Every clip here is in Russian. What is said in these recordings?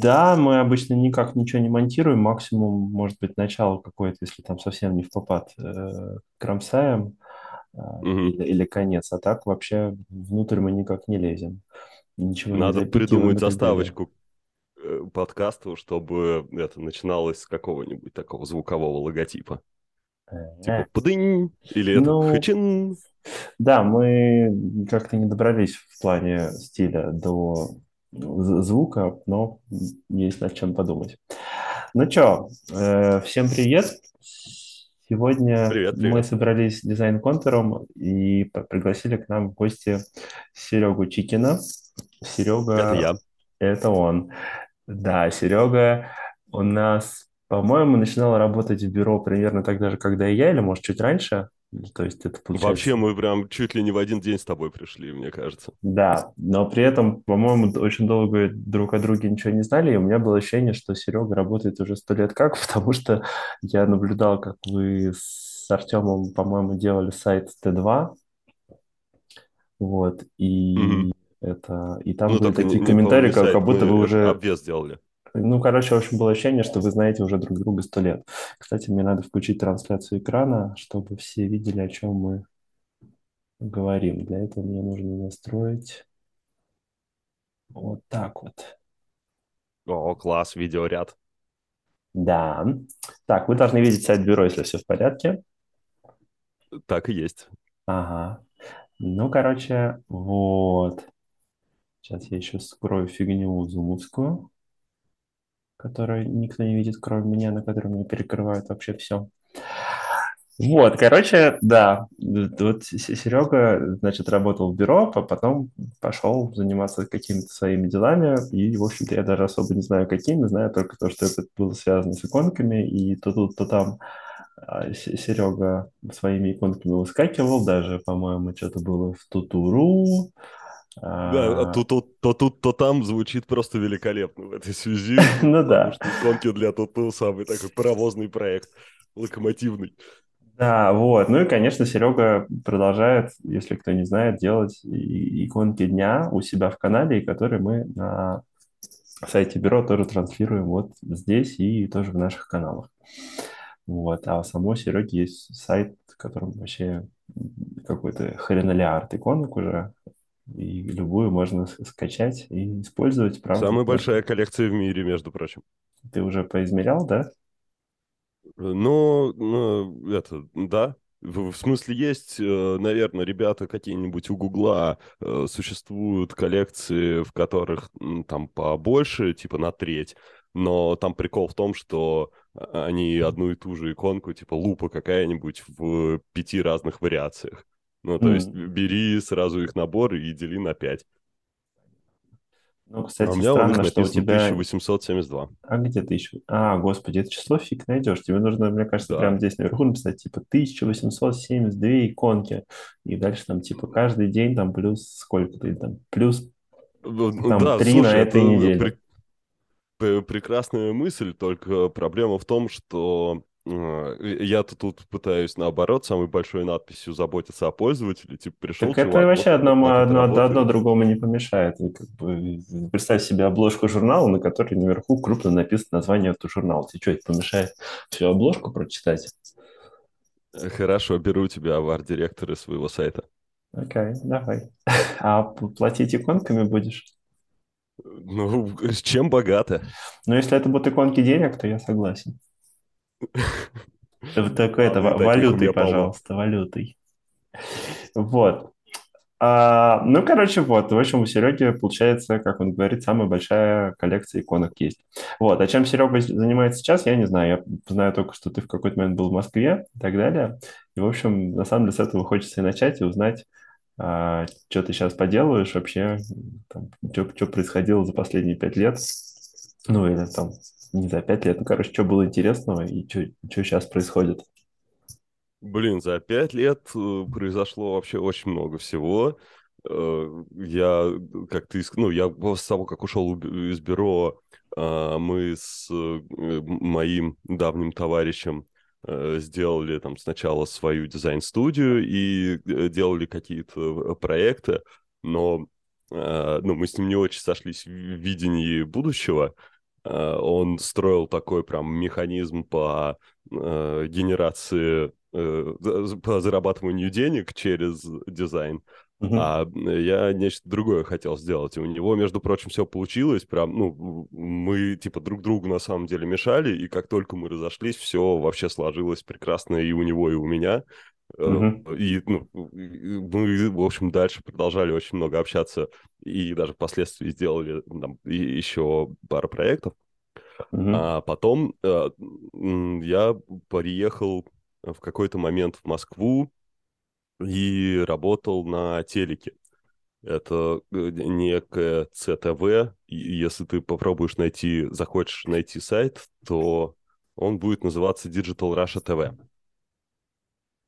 Да, мы обычно никак ничего не монтируем, максимум, может быть, начало какое-то, если там совсем не в попад, э, кромсаем Мгм. или, или конец, а так вообще внутрь мы никак не лезем, ничего не Надо запикиваем придумать заставочку к э, подкасту, чтобы это начиналось с какого-нибудь такого звукового логотипа. Типа Э, «пдынь» или это Ну, «хычин». да, мы как-то не добрались в плане стиля до звука, но есть над чем подумать. Ну что, всем привет. Сегодня Привет, мы привет. собрались с дизайн-контуром и пригласили к нам в гости Серегу Чикина. Это Серега, я. это он. Да, Серега у нас, по-моему, начинал работать в бюро примерно тогда же, когда и я, или, может, чуть раньше. То есть это Вообще получается... мы прям чуть ли не в один день с тобой пришли, мне кажется. Да, но при этом, по-моему, очень долго друг о друге ничего не знали, и у меня было ощущение, что Серега работает уже сто лет как, потому что я наблюдал, как вы с Артемом, по-моему, делали сайт Т2, вот, и это, и там Ну, были такие не, комментарии, не как, сайт, как будто вы уже, обвес сделали. Ну, короче, в общем, было ощущение, что вы знаете уже друг друга сто лет. Кстати, мне надо включить трансляцию экрана, чтобы все видели, о чем мы говорим. Для этого мне нужно настроить вот так вот. О, класс, видеоряд. Да. Так, вы должны видеть сайт бюро, если все в порядке. Так и есть. Ага. Ну, короче, вот. Сейчас я еще скрою фигню зумовскую, которую никто не видит, кроме меня, на которой мне перекрывают вообще все. Вот, короче, да, вот Серега, значит, работал в бюро, а потом пошел заниматься какими-то своими делами, и, в общем-то, я даже особо не знаю, какими, знаю только то, что это было связано с иконками, и то тут, то там а, Серега своими иконками выскакивал, даже, по-моему, что-то было в Тутуру. Да, а А, то, то, то тут, то там звучит просто великолепно в этой связи, Ну да, иконки для Туту самый такой паровозный проект, локомотивный. да, вот. Ну и, конечно, Серега продолжает, если кто не знает, делать иконки дня у себя в канале, которые мы на сайте бюро тоже транслируем вот здесь и тоже в наших каналах. Вот. А у самого Сереги есть сайт, в котором вообще какой-то хренолиард иконок уже, и любую можно скачать и использовать, правда, Самая тоже. большая коллекция в мире, между прочим. Ты уже поизмерял, да? Но, ну, это, да, в, смысле есть, наверное, ребята какие-нибудь у Гугла э, существуют коллекции, в которых там побольше, типа на треть, но там прикол в том, что они одну и ту же иконку, типа лупа какая-нибудь в пяти разных вариациях. Ну, то есть М, бери сразу их набор и дели на пять. Ну, А у кстати, меня у них странно, что у тебя... 1872. А где ты еще? А, господи, это число фиг найдешь. Тебе нужно, мне кажется, Да. прямо здесь наверху написать, типа, 1872 иконки. И дальше там, типа, каждый день там плюс сколько-то, или там плюс Ну, там Да, три на слушай, это этой неделе. при- П- Прекрасная мысль, только проблема в том, что я-то тут пытаюсь наоборот самой большой надписью заботиться о пользователе. Типа пришел Так это чувак, вообще вот одно, одно, одно работает. другому не помешает. И как бы представь себе обложку журнала, на которой наверху крупно написано название этого журнала. Тебе что, это помешает всю обложку прочитать? Э, Хорошо, беру тебя в арт-директоры своего сайта. Окей, давай. А платить иконками будешь? Ну, с чем богато? Но если это будут иконки денег, то я согласен. Только это, валютой, пожалуйста, валютой. Вот. А, ну, короче, вот. В общем, у Сереги, получается, как он говорит, самая большая коллекция иконок есть. Вот. А чем Серега занимается сейчас, я не знаю. Я знаю только, что ты в какой-то момент был в Москве и так далее. И, в общем, на самом деле с этого хочется и начать, и узнать, а, что ты сейчас поделаешь вообще, там, что, происходило за последние пять лет. Ну, или там, не за пять лет, ну, короче, что было интересного и что сейчас происходит. Блин, за пять лет э, произошло вообще очень много всего. Э, Я, как ты, ну, я после того, как ушел из бюро, а, мы с э, моим давним товарищем сделали там сначала свою дизайн-студию и делали какие-то проекты, но ну, мы с ним не очень сошлись в видении будущего, он строил такой прям механизм по э, генерации, э, по зарабатыванию денег через дизайн. А я нечто другое хотел сделать. И у него, между прочим, все получилось. Прям, ну, мы, типа, друг другу на самом деле мешали, и как только мы разошлись, все вообще сложилось прекрасно и у него, и у меня. Uh-huh. И ну, мы, в общем, дальше продолжали очень много общаться, и даже впоследствии сделали там, еще пару проектов. Uh-huh. А потом э, я переехал в какой-то момент в Москву, и работал на телеке. Это э, некое ЦТВ. Если ты попробуешь найти, захочешь найти сайт, то он будет называться Digital Russia TV.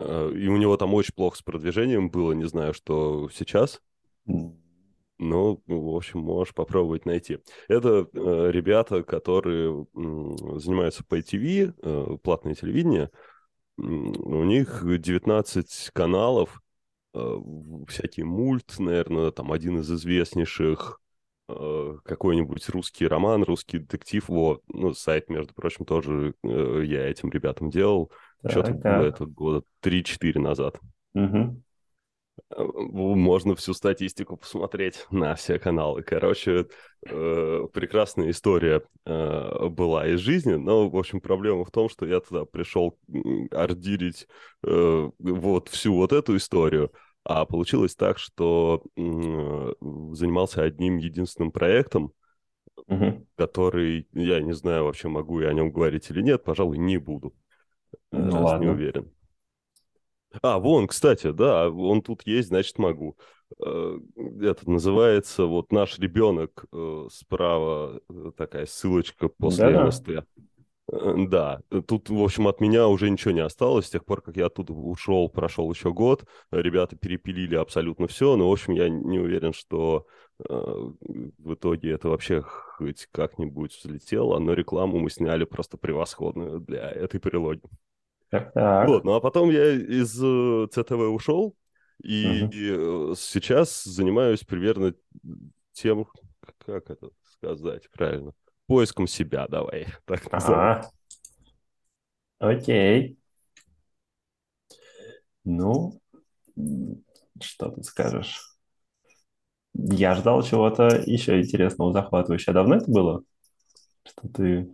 Э, и у него там очень плохо с продвижением было, не знаю, что сейчас. Ну, в общем, можешь попробовать найти. Это э, ребята, которые э, занимаются по ITV, э, платное телевидение, у них 19 каналов, э, всякий мульт, наверное, там один из известнейших, э, какой-нибудь русский роман, русский детектив, вот, ну, сайт, между прочим, тоже э, я этим ребятам делал, что-то было это года 3-4 назад. Угу. Можно всю статистику посмотреть на все каналы. Короче, э, прекрасная история э, была из жизни, но, в общем, проблема в том, что я туда пришел ордирить э, вот всю вот эту историю, а получилось так, что э, занимался одним единственным проектом, угу. который, я не знаю вообще, могу я о нем говорить или нет, пожалуй, не буду. Ну, раз ладно. не уверен. А, вон, кстати, да, он тут есть, значит, могу. Э, это называется вот наш ребенок э, справа э, такая ссылочка после да МСТ. Да, тут, в общем, от меня уже ничего не осталось. С тех пор, как я оттуда ушел, прошел еще год. Ребята перепилили абсолютно все. Но, в общем, я не уверен, что в итоге это вообще хоть как-нибудь взлетело. Но рекламу мы сняли просто превосходную для этой прилоги. Так, так. Вот, ну а потом я из э, ЦТВ ушел, и, угу. и сейчас занимаюсь примерно тем, как это сказать правильно, поиском себя, давай, так назовем. Окей. Ну, что ты скажешь? Я ждал чего-то еще интересного, захватывающего. Давно это было? Что ты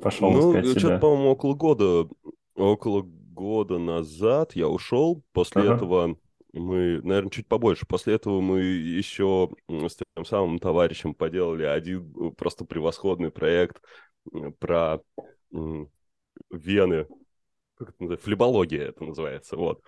пошел ну, искать себя? что-то, по-моему, около года около года назад я ушел. После ага. этого мы, наверное, чуть побольше. После этого мы еще с тем самым товарищем поделали один э, просто превосходный проект про вены, как это называется, флебология это называется, вот.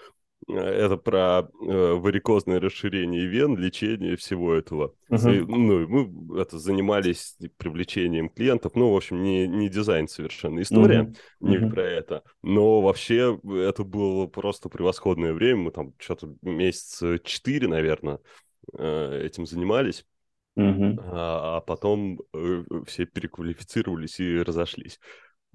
Это про э, варикозное расширение вен, лечение всего этого. Uh-huh. И, ну, мы это занимались привлечением клиентов. Ну, в общем, не, не дизайн совершенно история, uh-huh. не uh-huh. про это. Но вообще это было просто превосходное время. Мы там что-то месяца четыре, наверное, э, этим занимались. Uh-huh. А, а потом э, все переквалифицировались и разошлись.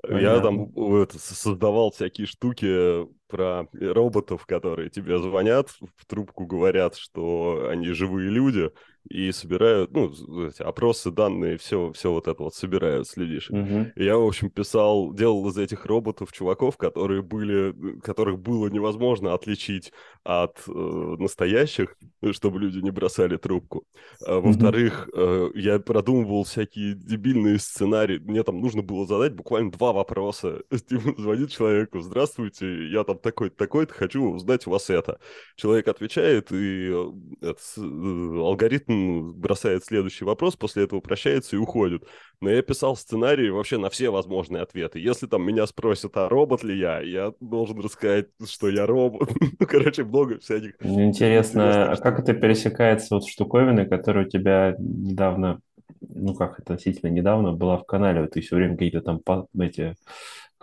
Понятно. Я там вот, создавал всякие штуки про роботов, которые тебе звонят, в трубку говорят, что они живые люди, и собирают, ну, эти опросы, данные, все, все вот это вот собирают с людишек. Угу. И я, в общем, писал, делал из этих роботов чуваков, которые были, которых было невозможно отличить от э, настоящих, чтобы люди не бросали трубку. А, во-вторых, э, я продумывал всякие дебильные сценарии. Мне там нужно было задать буквально два вопроса. Типа, звонит человеку, здравствуйте, я там такой-то, такой-то, хочу узнать у вас это. Человек отвечает, и э, э, алгоритм бросает следующий вопрос, после этого прощается и уходит. Но я писал сценарий вообще на все возможные ответы. Если там меня спросят, а робот ли я, я должен рассказать, что я робот. ну, короче, много всяких. Интересно, а как это пересекается вот штуковины, которые у тебя недавно, ну как относительно недавно, была в канале, вот ты все время какие-то там эти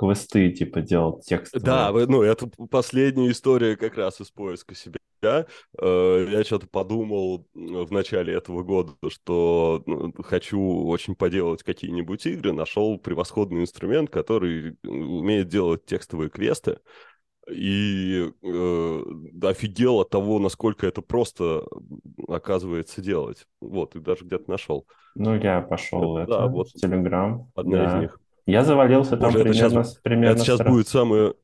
квесты, типа, делал текст. Да, ну, это последняя история как раз из поиска себя. Э, я что-то подумал в начале этого года, что ну, хочу очень поделать какие-нибудь игры, нашел превосходный инструмент, который умеет делать текстовые квесты. и э, офигел от того, насколько это просто оказывается делать. Вот, и даже где-то нашел. Ну, я пошел это, да, вот в Телеграм. одна да. из них. Я завалился там Боже, это примерно, сейчас, примерно это сейчас сразу. будет самое...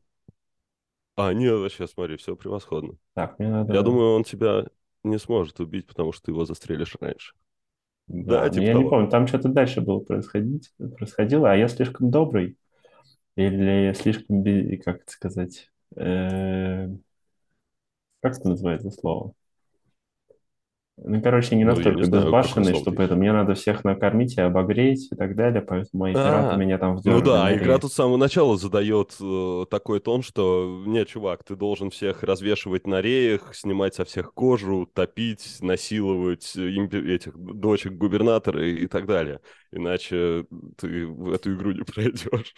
А, нет, сейчас смотри, все превосходно. Так, мне надо... Я думаю, он тебя не сможет убить, потому что ты его застрелишь раньше. Да, Да, типа я не того. помню, там что-то дальше было происходить, происходило, а я слишком добрый или слишком, как это сказать, э, как это называется слово? Ну, короче, не Ну, не настолько знаю, какое безбашенный, ты чтобы это мне надо всех накормить и обогреть и так далее, поэтому мои пираты А, меня там в ну да, а игра тут с самого начала задает э, такой тон, что не, чувак, ты должен всех развешивать на реях, снимать со всех кожу, топить, насиловать э, импе- этих дочек губернатора и, и так далее. Иначе ты в эту игру не пройдешь.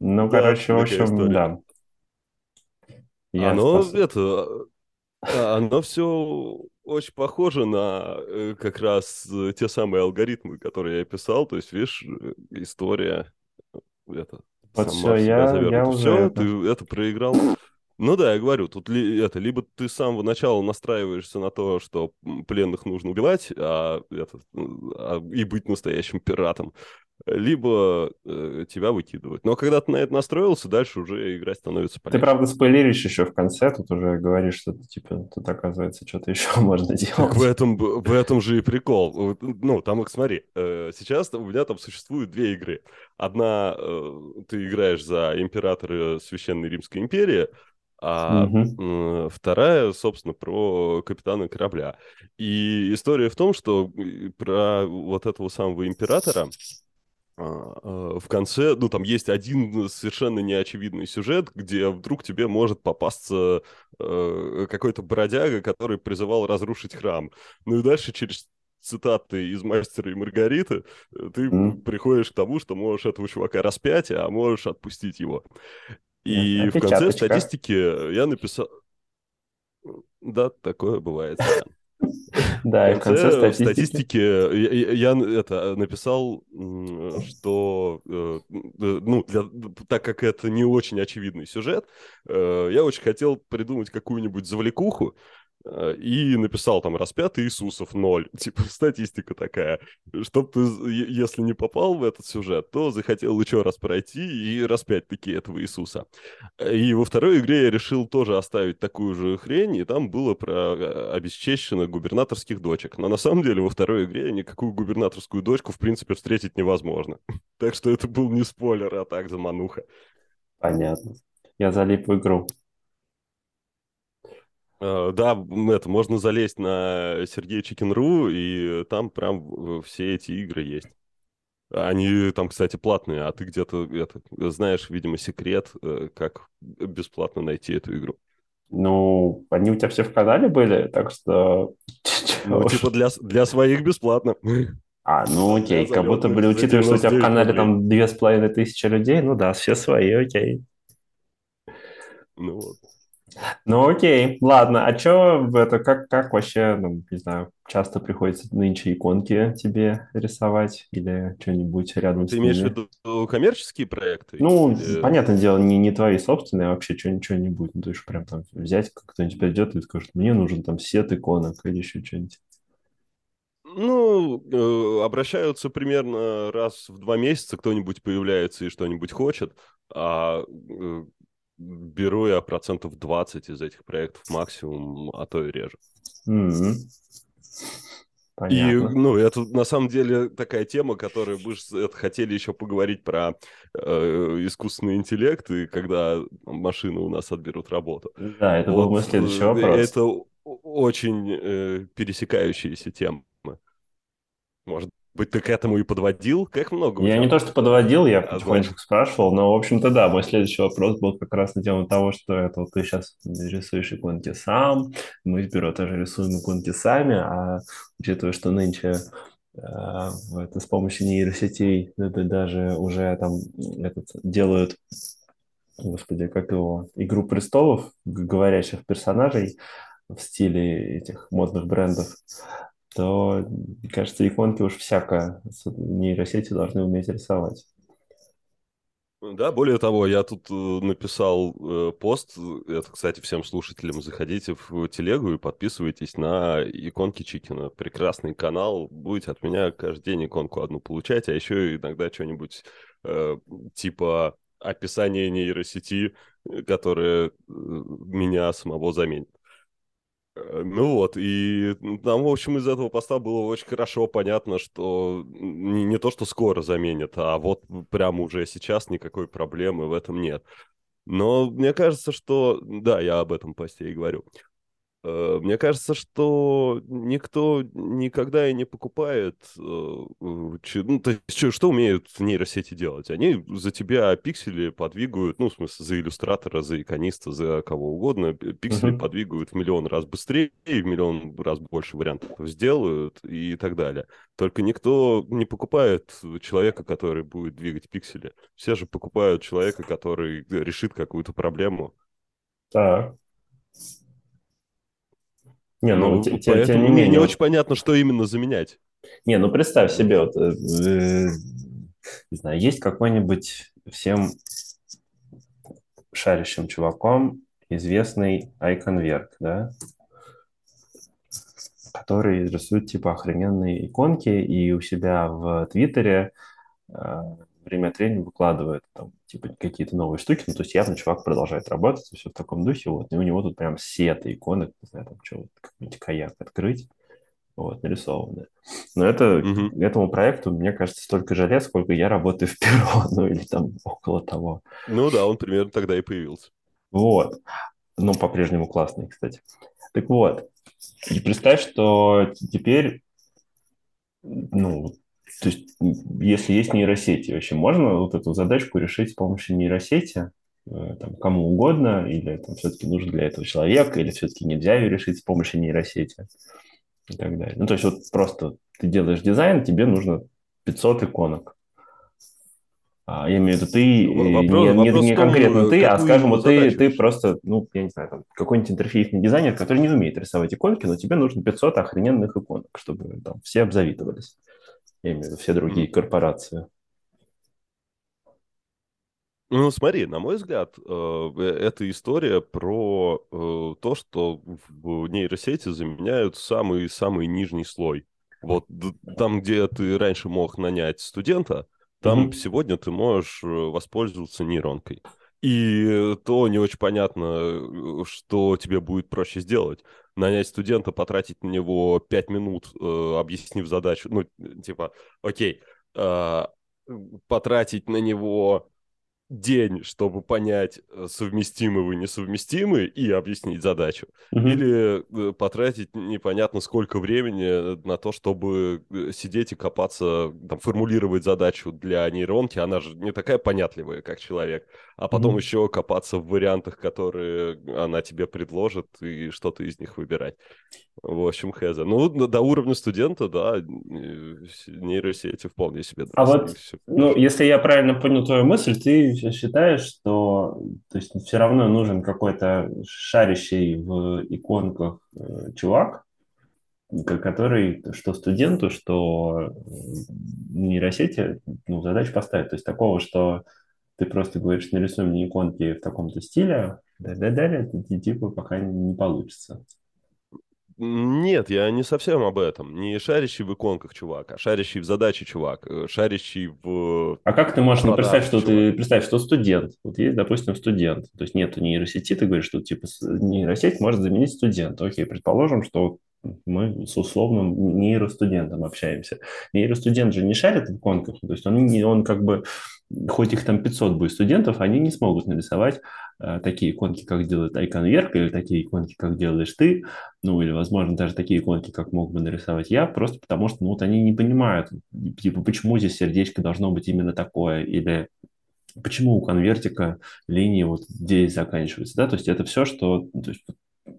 Ну, Да, короче, в общем, история. да, я Оно спас... это, а, оно все очень похоже на э, как раз э, те самые алгоритмы, которые я писал. То есть, видишь, э, история это Вот сама все, я, я уже Все, это... ты это проиграл. Ну да, я говорю, тут ли, это, либо ты с самого начала настраиваешься на то, что пленных нужно убивать, а, это, а, и быть настоящим пиратом, либо э, тебя выкидывают. Но когда ты на это настроился, дальше уже играть становится Ты, полегче. правда, спойлеришь еще в конце, тут уже говоришь, что типа тут, оказывается, что-то еще можно Так в делать. этом, в этом же и прикол. Ну, там, смотри, э, сейчас у меня там существуют две игры. Одна, э, ты играешь за императора Священной Римской империи, а м, вторая, собственно, про капитана корабля. И история в том, что э, про вот этого самого императора в конце, ну, там есть один совершенно неочевидный сюжет, где вдруг тебе может попасться э, какой-то бродяга, который призывал разрушить храм. Ну и дальше через цитаты из «Мастера и Маргариты» э, ты М. приходишь к тому, что можешь этого чувака распять, а можешь отпустить его. И в конце статистики я написал... Да, такое бывает. Да, и в конце в статистики. статистике я, это написал, что э, э, ну для- так как это не очень очевидный сюжет, э, я очень хотел придумать какую-нибудь завлекуху и написал там распятый Иисусов ноль, типа статистика такая, чтоб ты, если не попал в этот сюжет, то захотел еще раз пройти и распять таки этого Иисуса. И во второй игре я решил тоже оставить такую же хрень, и там было про э, обесчещенных губернаторских дочек. Но на самом деле во второй игре никакую губернаторскую дочку в принципе встретить невозможно. Так что это был не спойлер, а так замануха. Понятно. Я залип в игру. Э, Да, это можно залезть на Сергей Чикин.ру, и там прям э, все эти игры есть. Они там, кстати, платные, а ты где-то это, знаешь, видимо, секрет, э, как бесплатно найти эту игру. Ну, они у тебя все в канале были, так что... Ну, типа для, для своих бесплатно. А, ну окей, как будто, за учитывая, что у тебя в 99 канале там две с половиной тысячи людей, ну да, все свои, окей. Ну вот. Ну окей, ладно, а что это, как, как вообще, ну, не знаю, часто приходится нынче иконки тебе рисовать или что-нибудь рядом Ты с имеешь в виду коммерческие проекты? Ну, Или... понятное дело, не, не твои собственные, а вообще что- что-нибудь. Ну, то есть прям там взять, как кто-нибудь придет и скажет, мне нужен там сет иконок или еще что-нибудь. Ну, э, обращаются примерно раз в два месяца, кто-нибудь появляется и что-нибудь хочет, а э, беру я процентов 20 из этих проектов максимум, а то и реже. М, И, ну, это на самом деле такая тема, которую мы ж это хотели еще поговорить про э, искусственный интеллект, и когда машины у нас отберут работу. Да, это был Вот, мой следующий э, вопрос. Это очень э, пересекающиеся темы. Может быть, ты к этому и подводил? Как много Я не то, что подводил, я А, потихонечку спрашивал, но, в общем-то, да, мой следующий вопрос был как раз на тему того, что это вот ты сейчас рисуешь иконки сам, мы в бюро тоже рисуем иконки сами, а учитывая, что нынче э, это с помощью нейросетей это даже уже там этот, делают, господи, как его, «Игру престолов», говорящих персонажей в стиле этих модных брендов, то, кажется, иконки уж всякое с- нейросети должны уметь рисовать. Да, более того, я тут э, написал э, пост, это, кстати, всем слушателям, заходите в телегу и подписывайтесь на иконки Чикина. Прекрасный канал, будете от меня каждый день иконку одну получать, а еще иногда что-нибудь э, типа описание нейросети, которое меня самого заменит. Э, ну вот, и там, в общем, из этого поста было очень хорошо понятно, что не, не то, что скоро заменят, а вот прямо уже сейчас никакой проблемы в этом нет. Но мне кажется, что... Да, я об этом посте и говорю. Э, мне кажется, что никто никогда и не покупает, э, ну, то есть, что, что умеют нейросети делать? Они за тебя пиксели подвигают, ну, в смысле, за иллюстратора, за икониста, за кого угодно, пиксели uh-huh. подвигают в миллион раз быстрее, в миллион раз больше вариантов сделают и так далее. Только никто не покупает человека, который будет двигать пиксели. Все же покупают человека, который решит какую-то проблему. Так. Не, ну, ну тем, тем не менее. не очень понятно, что именно заменять. Не, ну представь себе, вот, э, э, не знаю, есть какой-нибудь всем шарящим чуваком известный iConvert, да, который рисует типа охрененные иконки и у себя в Твиттере э, время от времени выкладывает там, типа, какие-то новые штуки. Ну, то есть явно чувак продолжает работать, все в таком духе. Вот. И у него тут прям сеты иконы, не знаю, там что, какой-нибудь каяк открыть, вот, нарисованные. Но это, mm-hmm. этому проекту, мне кажется, столько же лет, сколько я работаю в Перо, ну, или там около того. Ну да, он примерно тогда и появился. Вот. Ну, по-прежнему классный, кстати. Так вот, и представь, что теперь ну, то есть, если есть нейросети, вообще можно вот эту задачку решить с помощью нейросети, э, там, кому угодно, или там все-таки нужен для этого человек, или все-таки нельзя ее решить с помощью нейросети и так далее. Ну, то есть вот просто ты делаешь дизайн, тебе нужно 500 иконок. А, я имею в виду ты, ну, вопрос, не, вопрос не, не конкретно ты, а скажем, вот ты, ты просто, ну, я не знаю, там, какой-нибудь интерфейсный дизайнер, который не умеет рисовать иконки, но тебе нужно 500 охрененных иконок, чтобы там все обзавидовались. Я имею в виду все другие корпорации. Ну, смотри, на мой взгляд, э, э, это история про э, то, что в нейросети заменяют самый-самый нижний слой. Вот там, где ты раньше мог нанять студента, там mm-hmm. сегодня ты можешь воспользоваться нейронкой. И то не очень понятно, что тебе будет проще сделать нанять студента, потратить на него 5 минут, э, объяснив задачу, ну, типа, окей, э, потратить на него день, чтобы понять, э, совместимы вы, несовместимы, и объяснить задачу. Mm-hmm. Или э, потратить непонятно сколько времени на то, чтобы э, сидеть и копаться, там, формулировать задачу для нейронки. Она же не такая понятливая, как человек. А потом mm-hmm. еще копаться в вариантах, которые она тебе предложит, и что-то из них выбирать. В общем, Хеза. Ну, до уровня студента, да, нейросети вполне себе. А вот, ну, если я правильно понял твою мысль, ты считаешь, что то есть, все равно нужен какой-то шарящий в иконках э, чувак, который что студенту, что нейросети ну, задачу поставить. То есть такого, что ты просто говоришь, нарисуй мне иконки в таком-то стиле, да-да-да, типа пока не получится. Нет, я не совсем об этом. Не шарящий в иконках чувак, а шарящий в задаче чувак, э, шарящий в... А как ты можешь, ну, представь, что чувак. ты, представь, что студент, вот есть, допустим, студент, то есть нету нейросети, ты говоришь, что, типа, нейросеть может заменить студента. Окей, предположим, что мы с условным нейростудентом общаемся. Нейростудент же не шарит в иконках, то есть он, он как бы, хоть их там 500 будет студентов, они не смогут нарисовать такие иконки, как делает iConvert, или такие иконки, как делаешь ты, ну или, возможно, даже такие иконки, как мог бы нарисовать я, просто потому что ну, вот они не понимают, типа, почему здесь сердечко должно быть именно такое, или почему у конвертика линии вот здесь заканчиваются, да, то есть это все, что, то есть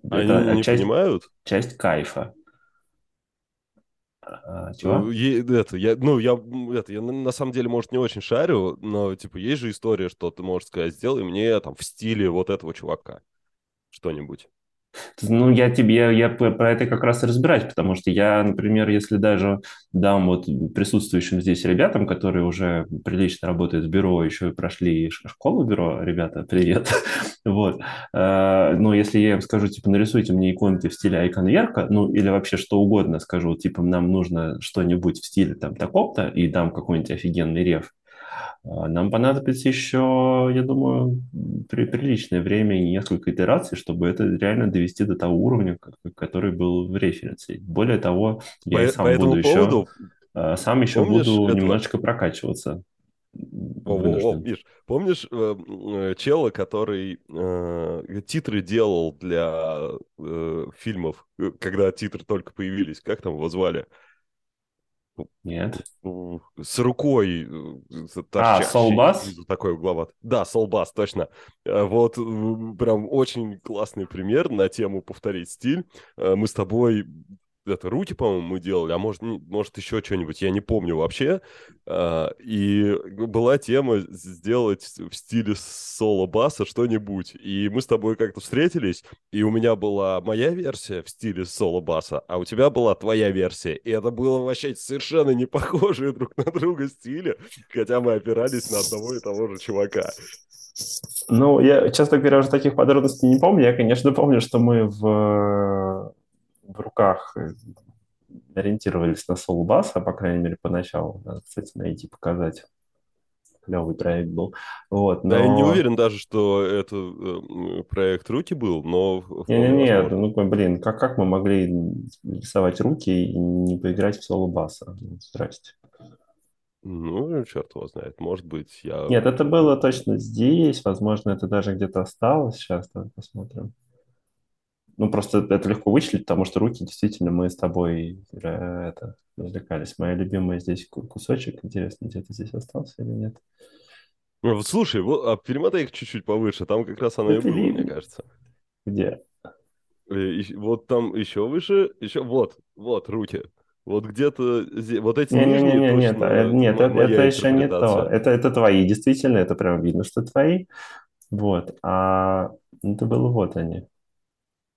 они это не часть, понимают? Часть кайфа. А, чего? Ну, это, я, ну, я, это, я на самом деле, может, не очень шарю, но, типа, есть же история, что ты можешь сказать, сделай мне там в стиле вот этого чувака что-нибудь. Ну, я тебе, я, я про это как раз и разбираюсь, потому что я, например, если даже дам вот присутствующим здесь ребятам, которые уже прилично работают в бюро, еще и прошли школу бюро, ребята, привет, вот, э, ну, если я им скажу, типа, нарисуйте мне иконки в стиле айконверка, ну, или вообще что угодно скажу, типа, нам нужно что-нибудь в стиле там такого-то, и дам какой-нибудь офигенный реф, а, нам понадобится еще, я думаю, при, приличное время и несколько итераций, чтобы это реально довести до того уровня, который был в референсе. Более того, я По, и по сам буду этому еще, поводу, а, сам еще буду этого? немножечко прокачиваться. О, о, о. Миш, помнишь э, э, чела, который э, титры делал для э, фильмов, э, когда титры только появились? Как там его звали? Нет. Ну, С рукой э, А, снизу такой угловат. Да, Солбас, точно. Э, Вот прям очень классный пример на тему повторить стиль. Э, Мы с тобой это руки, по-моему, мы делали, а может, может еще что-нибудь, я не помню вообще. А, И была тема сделать в стиле соло-баса что-нибудь. И мы с тобой как-то встретились, и у меня была моя версия в стиле соло-баса, а у тебя была твоя версия. И это было вообще совершенно не похожие друг на друга стили, хотя мы опирались на одного и того же чувака. Ну, я, честно говоря, уже таких подробностей не помню. Я, конечно, помню, что мы в, в руках э, ориентировались на Soulbass, по крайней мере, поначалу. Надо, кстати, найти, показать. Клевый проект был. Вот, Да, я не но... уверен даже, что это э, проект руки был, но Не-не-не, возможно. ну, блин, как, как мы могли рисовать руки и не поиграть в соло-баса? Ну, Здрасте. Ну, черт его знает, может быть, я... Нет, это было точно здесь, возможно, это даже где-то осталось. Сейчас давай посмотрим. Ну, просто это легко вычислить, потому что руки действительно мы с тобой э, это, развлекались. Моя любимая здесь ку- кусочек. Интересно, где-то здесь остался или нет? Ну, вот Слушай, вот, а перемотай их чуть-чуть повыше, там как раз оно Да и было, мне кажется. где? Э, и- Вот там еще выше, еще вот, вот руки. Вот где-то, вот эти нижние Не-не-не, нет, точно а, нет, это, это еще не то. Это, это твои, действительно, это прям видно, что твои. Вот, а это было вот они.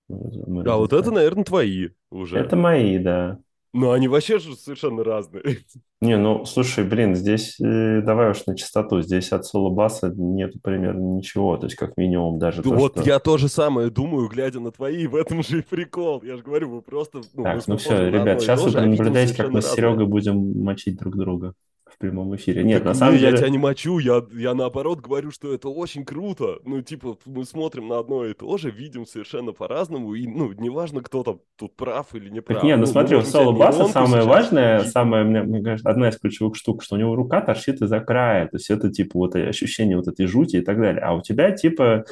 А вот это, наверное, твои уже. Это мои, да. Но они вообще же совершенно разные. Не, ну, слушай, блин, здесь, э, давай уж на чистоту, здесь от соло-баса нету примерно ничего, то есть как минимум даже Да то, Вот что... я то же самое думаю, глядя на твои, в этом же и прикол. Я же говорю, мы просто, ну, Так, ну все, ребят, сейчас вы наблюдаете, как мы с. Серегой будем мочить друг друга в прямом эфире. Нет, Так на самом я тебя деле... не мочу, я, я наоборот говорю, что это очень круто. Ну, типа, мы смотрим на одно и то же, видим совершенно по-разному, и, ну, неважно, кто там тут прав или не Так прав. не, ну мы смотри, у соло-баса нейронку самое сейчас важное, самое, мне, мне кажется, одна из ключевых штук, что у него рука торчит из-за края, то есть это типа вот ощущение вот этой жути и так далее. А у тебя типа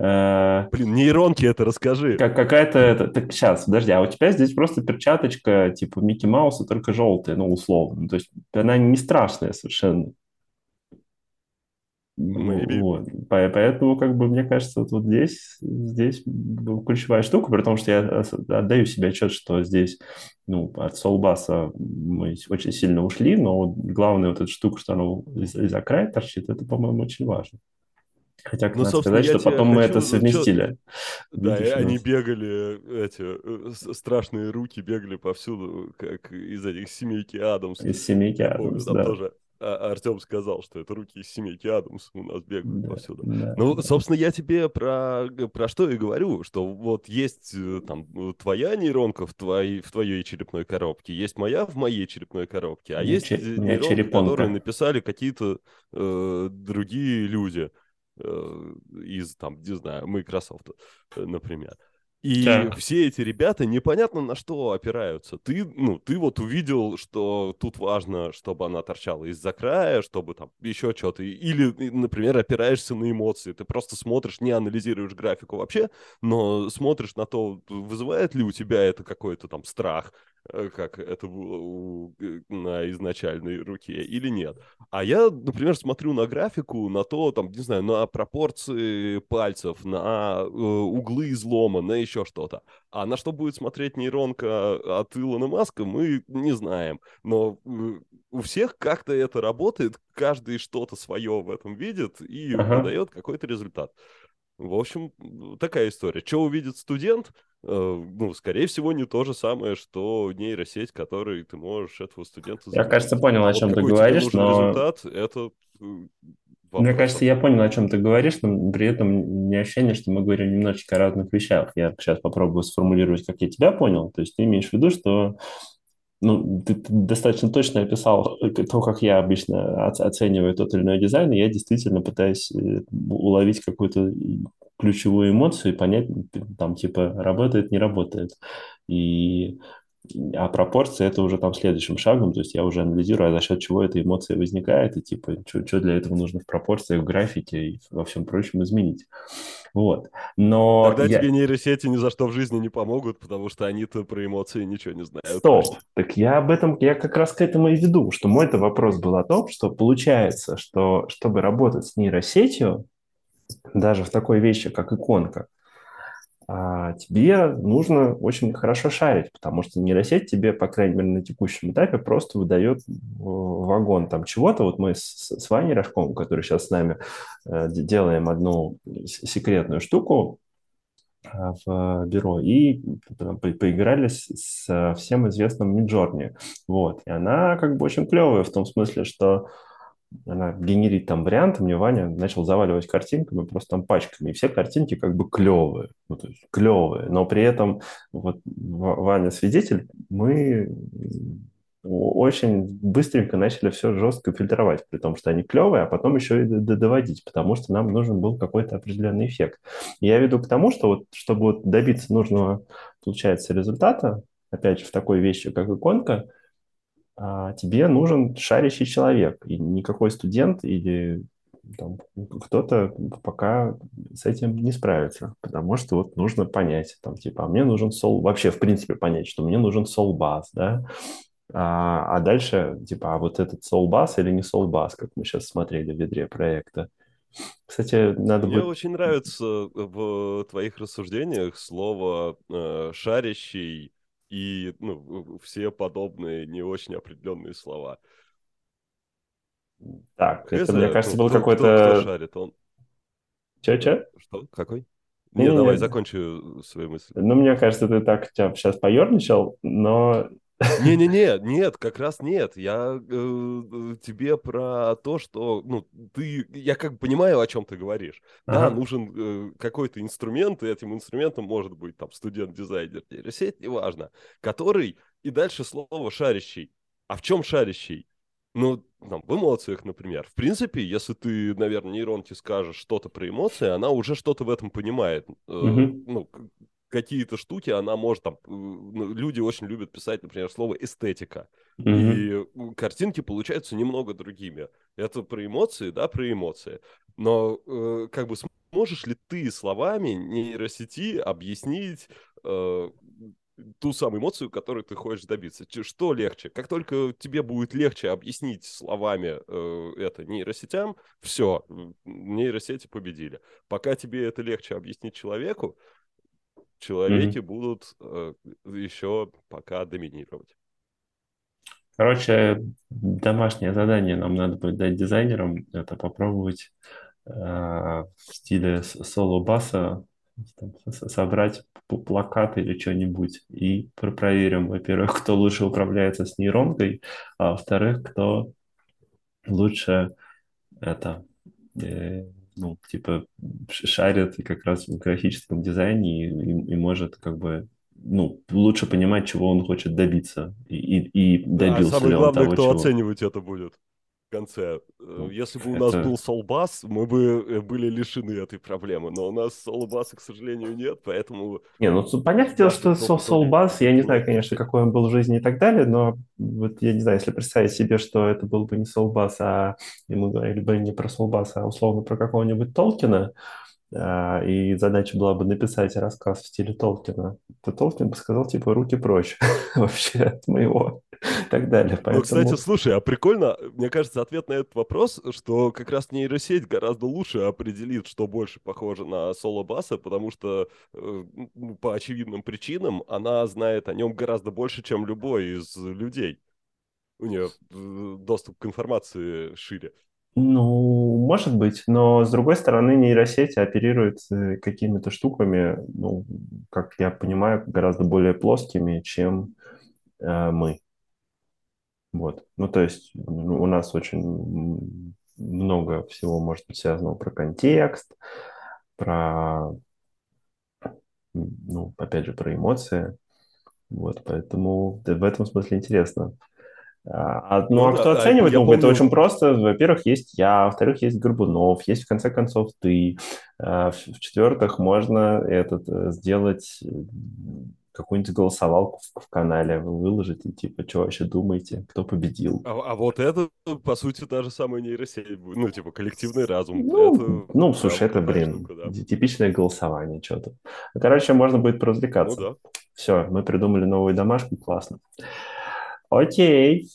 Блин, нейронки это расскажи. как какая-то... это- Так, сейчас, подожди, а у тебя здесь просто перчаточка типа Микки Мауса, только желтая, ну условно. То есть она не страшная совершенно. Maybe. Вот. По- Поэтому, как бы, мне кажется, вот, вот здесь, здесь ключевая штука, потому что я отдаю себе отчет, что здесь, ну, от Солбаса мы очень сильно ушли, но вот главная вот эта штука, что она из- из-за края торчит, это, по-моему, очень важно. Хотя, Ну, надо собственно, сказать, что потом мы это хочу... совместили. Да, и Видишь, у они нас бегали, эти э, страшные руки бегали повсюду, как из этих семейки Адамс. из семейки Адамс, да. тоже а- Артем сказал, что это руки из семейки Адамс у нас бегают Да, повсюду. да, Ну, да. собственно, я тебе про, про что и говорю, что вот есть э, там э, твоя нейронка в твоей, в твоей черепной коробке, есть моя в моей черепной коробке, а есть че- у меня нейронки, черепонка. которые написали какие-то э, другие люди из, там, не знаю, Microsoft, э, например. И Так. все эти ребята непонятно на что опираются. Ты, ну, ты вот увидел, что тут важно, чтобы она торчала из-за края, чтобы там еще что-то. Или, например, опираешься на эмоции. Ты просто смотришь, не анализируешь графику вообще, но смотришь на то, вызывает ли у тебя это какой-то там страх, э, как это было у- э, на изначальной руке, или нет. А я, например, смотрю на графику, на то, там, не знаю, на пропорции пальцев, на э, углы излома, на еще что-то. А на что будет смотреть нейронка от Илона Маска, мы не знаем. Но э, у всех как-то это работает, каждый что-то свое в этом видит и Ага. выдает какой-то результат. В общем, такая история. Что увидит студент, э, ну, скорее всего, не то же самое, что нейросеть, которой ты можешь этого студента Я, кажется, понял, о вот чем ты какой говоришь, но... результат, это э, Мне вопрос кажется, я понял, о чем ты говоришь, но при этом у меня ощущение, что мы говорим немножечко о разных вещах. Я сейчас попробую сформулировать, как я тебя понял. То есть ты имеешь в виду, что ну, ты, ты достаточно точно описал то, как я обычно оц- оцениваю тот или иной дизайн, и я действительно пытаюсь э, уловить какую-то ключевую эмоцию и понять, там, типа, работает, не работает. И а пропорции это уже там следующим шагом, то есть я уже анализирую, а за счет чего эта эмоция возникает, и типа, что для этого нужно в пропорциях, в графике и во всем прочем изменить. Вот. Но Тогда я, тебе нейросети ни за что в жизни не помогут, потому что они-то про эмоции ничего не знают Стоп. почти. Так я об этом, я как раз к этому и веду, что мой-то вопрос был о том, что получается, что чтобы работать с нейросетью, даже в такой вещи, как иконка, а, тебе нужно очень хорошо шарить, потому что нейросеть тебе, по крайней мере, на текущем этапе просто выдает вагон там чего-то. Вот мы с, с Ваней Рожковым, который сейчас с нами, э, делаем одну секретную штуку, а, в бюро и поиграли с, всем известным Midjourney. Вот. И она как бы очень клевая в том смысле, что она генерит там варианты, мне Ваня начал заваливать картинками просто там пачками, и все картинки как бы клевые, ну, то есть клевые, но при этом вот Ваня свидетель, мы очень быстренько начали все жестко фильтровать, при том, что они клевые, а потом еще и доводить, потому что нам нужен был какой-то определенный эффект. Я веду к тому, что вот, чтобы добиться нужного, получается, результата, опять же, в такой вещи, как иконка, тебе нужен шарящий человек, и никакой студент или там, кто-то пока с этим не справится, потому что вот нужно понять, там, типа, а мне нужен сол, вообще, в принципе, понять, что мне нужен сол-бас, да, а, а дальше, типа, а вот этот сол-бас или не сол-бас, как мы сейчас смотрели в ядре проекта. Кстати, надо Мне будет... очень нравится в твоих рассуждениях слово э, «шарящий» и ну, все подобные не очень определенные слова. Так, Я это, мне кажется, ну, был какой-то... шарит, он... Че-че? Что? Какой? Не, давай, Не-не-не. закончу свою мысль. Ну, мне кажется, ты так тебя сейчас поерничал, но... Не-не-не, нет, как раз нет. Я э, э, тебе про то, что, ну, ты, я как бы понимаю, о чем ты говоришь. Да, Ага. нужен э, какой-то инструмент, и этим инструментом может быть там студент-дизайнер, нейросеть, неважно, который, и дальше слово шарящий. А в чем шарящий? Ну, там, в эмоциях, например. В принципе, если ты, наверное, нейронке скажешь что-то про эмоции, она уже что-то в этом понимает. Мгм. ну, какие-то штуки она может там... ну, люди очень любят писать, например, слово эстетика. Мгм. И картинки получаются немного другими. Это про эмоции, да, про эмоции. Но э, как бы сможешь ли ты словами нейросети объяснить э, ту самую эмоцию, которую ты хочешь добиться? Что легче? Как только тебе будет легче объяснить словами э, это нейросетям, все, нейросети победили. Пока тебе это легче объяснить человеку, человеки Мгм. будут э, еще пока доминировать. Короче, домашнее задание нам надо будет дать дизайнерам, это попробовать э, в стиле соло-баса собрать п- плакат или что-нибудь и пр- проверим, во-первых, кто лучше управляется с нейронкой, а во-вторых, кто лучше это, э, ну, типа, шарит как раз в графическом дизайне и, и- и может как бы, ну, лучше понимать, чего он хочет добиться и, и, и Да, добился самое ли он главное, того, кто чего. оценивать это будет конце. Э, Ну, Если бы у нас Это, был Солбас, мы бы э, были лишены этой проблемы. Но у нас Солбаса, к сожалению, нет, поэтому не, ну, понятное дело, что кто со- в итоге Soul я не знаю, конечно, какой он был в жизни и так далее, но вот я не знаю, если представить себе, что это был бы не Soul а ему говорили бы не про Soul а условно про какого-нибудь Толкина, и задача была бы написать рассказ в стиле Толкина, то Толкин бы сказал, типа, руки прочь вообще от моего и так далее. Ну, кстати, Поэтому, слушай, а прикольно, мне кажется, ответ на этот вопрос, что как раз нейросеть гораздо лучше определит, что больше похоже на соло-баса, потому что э, ну, по очевидным причинам она знает о нем гораздо больше, чем любой из людей. У нее э, доступ к информации шире. Ну, может быть, но с другой стороны нейросети оперируют э, какими-то штуками, ну, как я понимаю, гораздо более плоскими, чем э, мы. Вот. Ну, то есть ну, у нас очень много всего может быть связано про контекст, про, ну, опять же, про эмоции. Вот, поэтому в этом смысле интересно. А, ну, Ну а да, кто а оценивает? Ну, это помню, очень просто. Во-первых, есть я, во-вторых, есть Горбунов, есть, в конце концов, ты. А, В-четвертых, можно этот, э, сделать какую-нибудь голосовалку в, в канале, выложить и типа, что вообще думаете, кто победил? а, а вот это, по сути, та же самая нейросеть, ну, типа, коллективный разум, Ну, это ну, слушай, это, блин, штука, да. типичное голосование, что-то. Короче, можно будет Ну поразвлекаться. да. Все, мы придумали новую домашку, классно. Окей.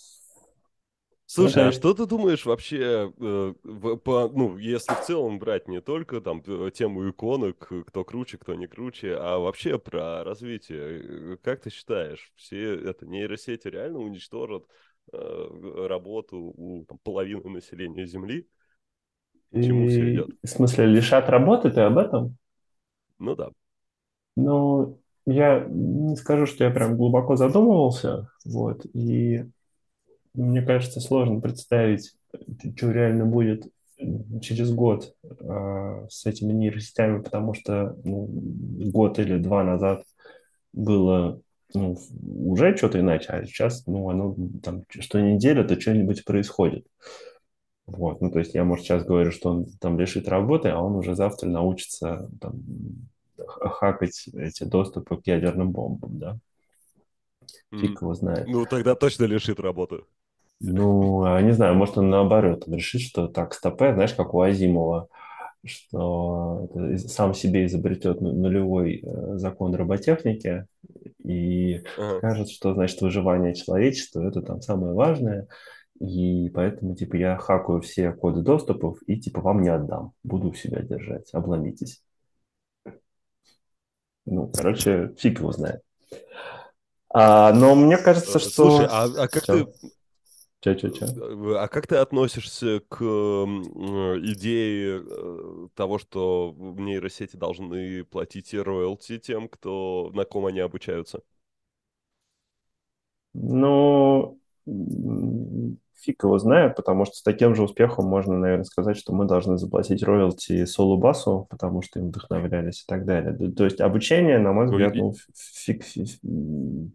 Слушай, а есть что ты думаешь вообще, э, в- по, ну, если в целом брать не только там т- тему иконок, э, кто круче, кто не круче, а вообще про развитие, э, как ты считаешь, все это нейросети реально уничтожат э, работу у там, половины населения Земли? К чему все И, идет? в смысле, лишат работы, ты об этом? Ну да. Ну, я не скажу, что я прям глубоко задумывался, вот, и мне кажется, сложно представить, что реально будет через год э, с этими нейросетями, потому что ну, год или два назад было ну, уже что-то иначе, а сейчас, ну, оно там, что неделя, то что-нибудь происходит. Вот, ну, то есть я, может, сейчас говорю, что он там лишит работы, а он уже завтра научится там, хакать эти доступы к ядерным бомбам, да? Фиг его знает. Ну тогда точно лишит работы. Ну, а не знаю, может, он наоборот, он решит, что так, стопе, знаешь, как у Азимова, что сам себе изобретет ну- нулевой э, закон роботехники и Ага. скажет, что, значит, выживание человечества– это там самое важное, и поэтому, типа, я хакаю все коды доступов и, типа, вам не отдам, буду у себя держать, обломитесь. Ну, короче, фиг его знает. А, но мне кажется, Э, Слушай, что... а, а как ты Че? Че, че, А как ты относишься к э, идее э, того, что нейросети должны платить роялти тем, кто, на ком они обучаются? Ну, фиг его знает, потому что с таким же успехом можно, наверное, сказать, что мы должны заплатить роялти Солубасу, потому что им вдохновлялись и так далее. То есть обучение, на мой Ну, взгляд, ну, фиг, фиг-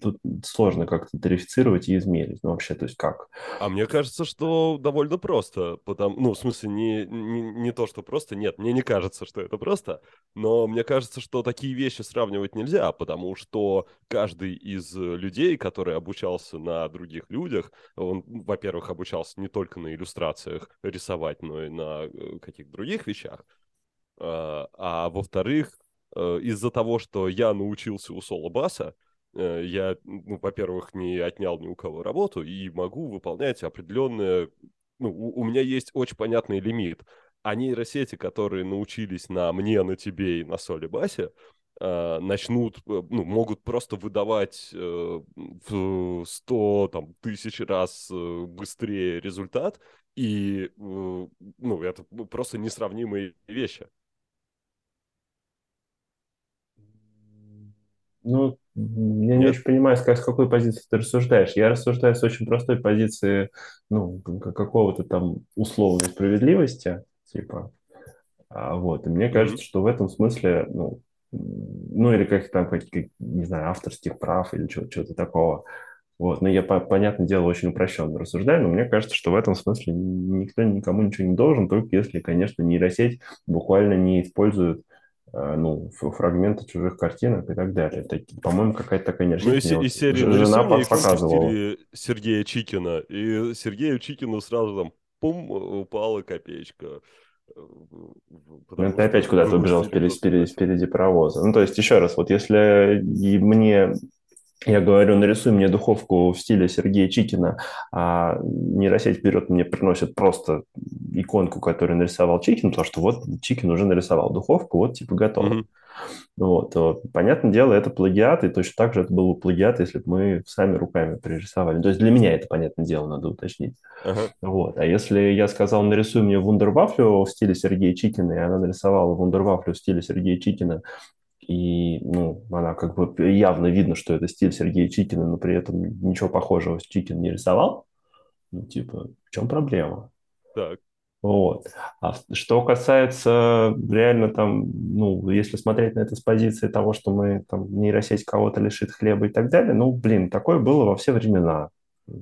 тут сложно как-то тарифицировать и измерить. Ну, вообще, то есть как? А мне кажется, что довольно просто. Потому, ну, в смысле, не, не, не то, что просто. Нет, мне не кажется, что это просто. Но мне кажется, что такие вещи сравнивать нельзя, потому что каждый из э, людей, который обучался на других людях, он, во-первых, обучался не только на иллюстрациях рисовать, но и на э, каких-то других вещах. А, а во-вторых, э, из-за того, что я научился у Соло Баса, э, я, ну, во-первых, не отнял ни у кого работу и могу выполнять определенные... Ну, у, у меня есть очень понятный лимит. А нейросети, которые научились на мне, на тебе и на Соле Басе, начнут, э, ну, могут просто выдавать э, в 100 там, тысяч раз э, быстрее результат, и, э, ну, это просто несравнимые вещи. Ну, я не очень понимаю, с, как- с какой позиции ты рассуждаешь. Я рассуждаю с очень простой позиции, ну, какого-то там условной справедливости, типа, А, вот. И мне кажется, что в этом смысле, ну, ну или как там, как, как, не знаю, авторских прав или чего- чего-то такого. Вот. Но я, по- понятное дело, очень упрощенно рассуждаю, но мне кажется, что в этом смысле никто никому ничего не должен, только если, конечно, нейросеть буквально не использует э, ну, фрагменты чужих картинок и так далее. Так, по-моему, какая-то такая Ну, нейросеть из, мне из вот серии ж- жена «Нарисуй мне по- иконку в показывала. Сергея Чикина». И Сергею Чикину сразу там пум, упала копеечка. Ну, Потому ты опять куда-то убежал впереди, впереди, впереди паровоза. Ну, то есть, еще раз, вот если мне Я говорю, нарисуй мне духовку в стиле Сергея Чикина, а нейросеть берет мне, приносит просто иконку, которую нарисовал Чикин, потому что вот Чикин уже нарисовал духовку, вот типа готово. Мгм. Вот, понятное дело, это плагиат, и точно так же это был бы плагиат, если бы мы сами руками пририсовали. То есть для меня это, понятное дело, надо уточнить. Ага. Вот. А если я сказал, нарисуй мне вундервафлю в стиле Сергея Чикина, и она нарисовала вундервафлю в стиле Сергея Чикина, и, ну, она как бы явно видно, что это стиль Сергея Чикина, но при этом ничего похожего с Чикин не рисовал, ну, типа, в чем проблема? Так. Вот. А что касается реально там, ну, если смотреть на это с позиции того, что мы там нейросеть кого-то лишит хлеба и так далее, ну, блин, такое было во все времена.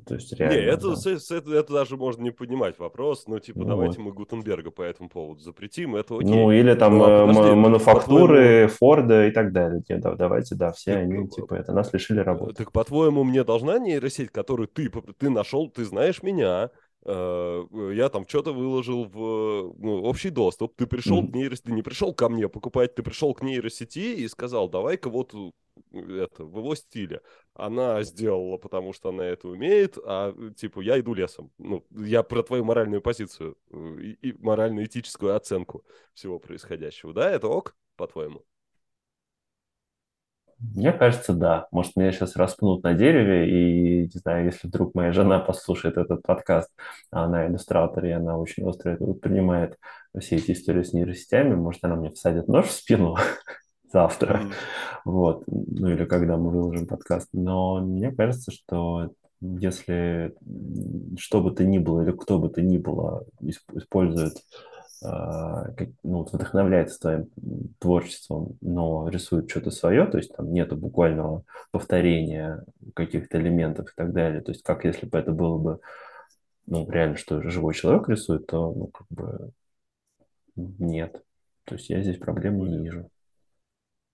То есть Не, реально, это, да. это, это даже можно не поднимать вопрос, ну, типа, Ну давайте вот. мы Гутенберга по этому поводу запретим, это окей. Ну, или там Ну, а э, подожди, по-твоему, мануфактуры, Форда и так далее. Не, да, давайте, да, все так, они, типа, это нас лишили э, работы. так, по-твоему, мне должна нейросеть, которую ты, ты нашел, ты знаешь меня, э, я там что-то выложил в ну, общий доступ, ты пришел к Мгм. нейросети, ты не пришел ко мне покупать, ты пришел к нейросети и сказал, давай-ка вот э, это, в его стиле. Она сделала, потому что она это умеет, а э, типа я иду лесом. Ну, я про твою моральную позицию э, и, и морально-этическую оценку всего происходящего. Да, это ок, по-твоему? Мне кажется, да. Может, меня сейчас распнут на дереве, и, не знаю, если вдруг моя жена послушает этот подкаст, а она иллюстратор, и она очень остро это воспринимает, все эти истории с нейросетями, может, она мне всадит нож в спину завтра, Мгм. вот, ну или когда мы выложим подкаст. Но мне кажется, что если что бы то ни было или кто бы то ни было исп- использует, как- ну, вот вдохновляется твоим творчеством, но рисует что-то свое, то есть там нету буквального повторения каких-то элементов и так далее. То есть как если бы это было бы, ну, реально, что живой человек рисует, то, ну, как бы нет. То есть я здесь проблем не вижу.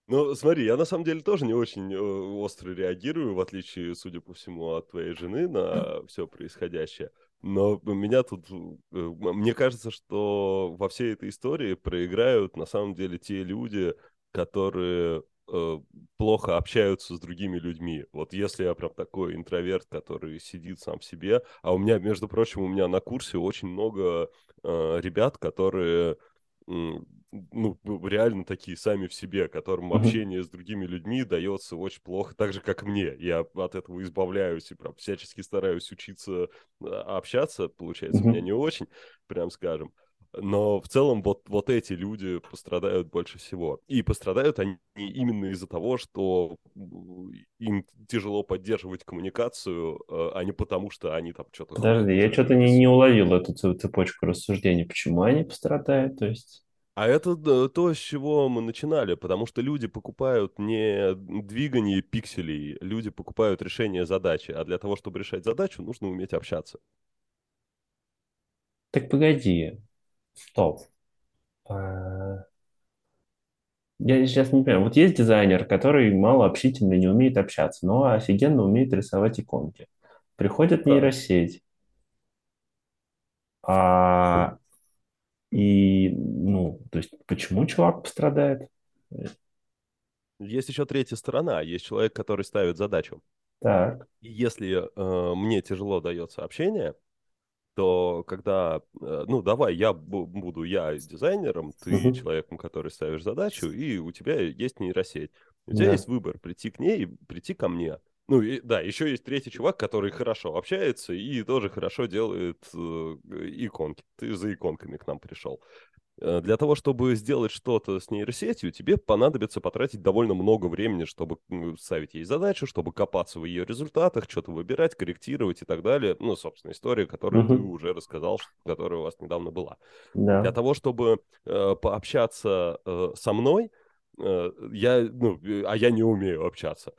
Ну, смотри, я на самом деле тоже не очень э, остро реагирую, в отличие, судя по всему, от твоей жены на все происходящее. Но меня тут, э, мне кажется, что во всей этой истории проиграют на самом деле те люди, которые э, плохо общаются с другими людьми. Вот если я прям такой интроверт, который сидит сам в себе, а у меня, между прочим, у меня на курсе очень много э, ребят, которые ну, реально такие сами в себе, которым общение с другими людьми дается очень плохо, так же, как мне. Я от этого избавляюсь и прям всячески стараюсь учиться а, общаться. Получается, у меня не очень, прям скажем. Но в целом вот, вот эти люди пострадают больше всего. И пострадают они именно из-за того, что им тяжело поддерживать коммуникацию, э, а не потому, что они там что-то Подожди, я что-то не, не уловил эту цеп- цепочку рассуждений. Почему они пострадают? То есть... А это да, то, с чего мы начинали, потому что люди покупают не двигание пикселей, люди покупают решение задачи, а для того, чтобы решать задачу, нужно уметь общаться. Так погоди, стоп. А, Я сейчас не понимаю. Вот есть дизайнер, который мало общительный, не умеет общаться, но офигенно умеет рисовать иконки. Приходит Так. нейросеть, а, и, ну, то есть, почему чувак пострадает? Есть еще третья сторона, есть человек, который ставит задачу. Так. И если э, мне тяжело дается общение, то когда, э, ну, давай, я бу- буду я дизайнером, ты Мгм. человеком, который ставишь задачу, и у тебя есть нейросеть. У тебя Да. есть выбор, прийти к ней и прийти ко мне. Ну, и, да, еще есть третий чувак, который хорошо общается и тоже хорошо делает э, иконки. Ты за иконками к нам пришел. Э, Для того, чтобы сделать что-то с нейросетью, тебе понадобится потратить довольно много времени, чтобы ставить ей задачу, чтобы копаться в ее результатах, что-то выбирать, корректировать и так далее. Ну, собственно, история, которую ты Мгм. уже рассказал, которая у вас недавно была. Да. Для того, чтобы э, пообщаться э, со мной, э, я, ну, э, а я не умею общаться.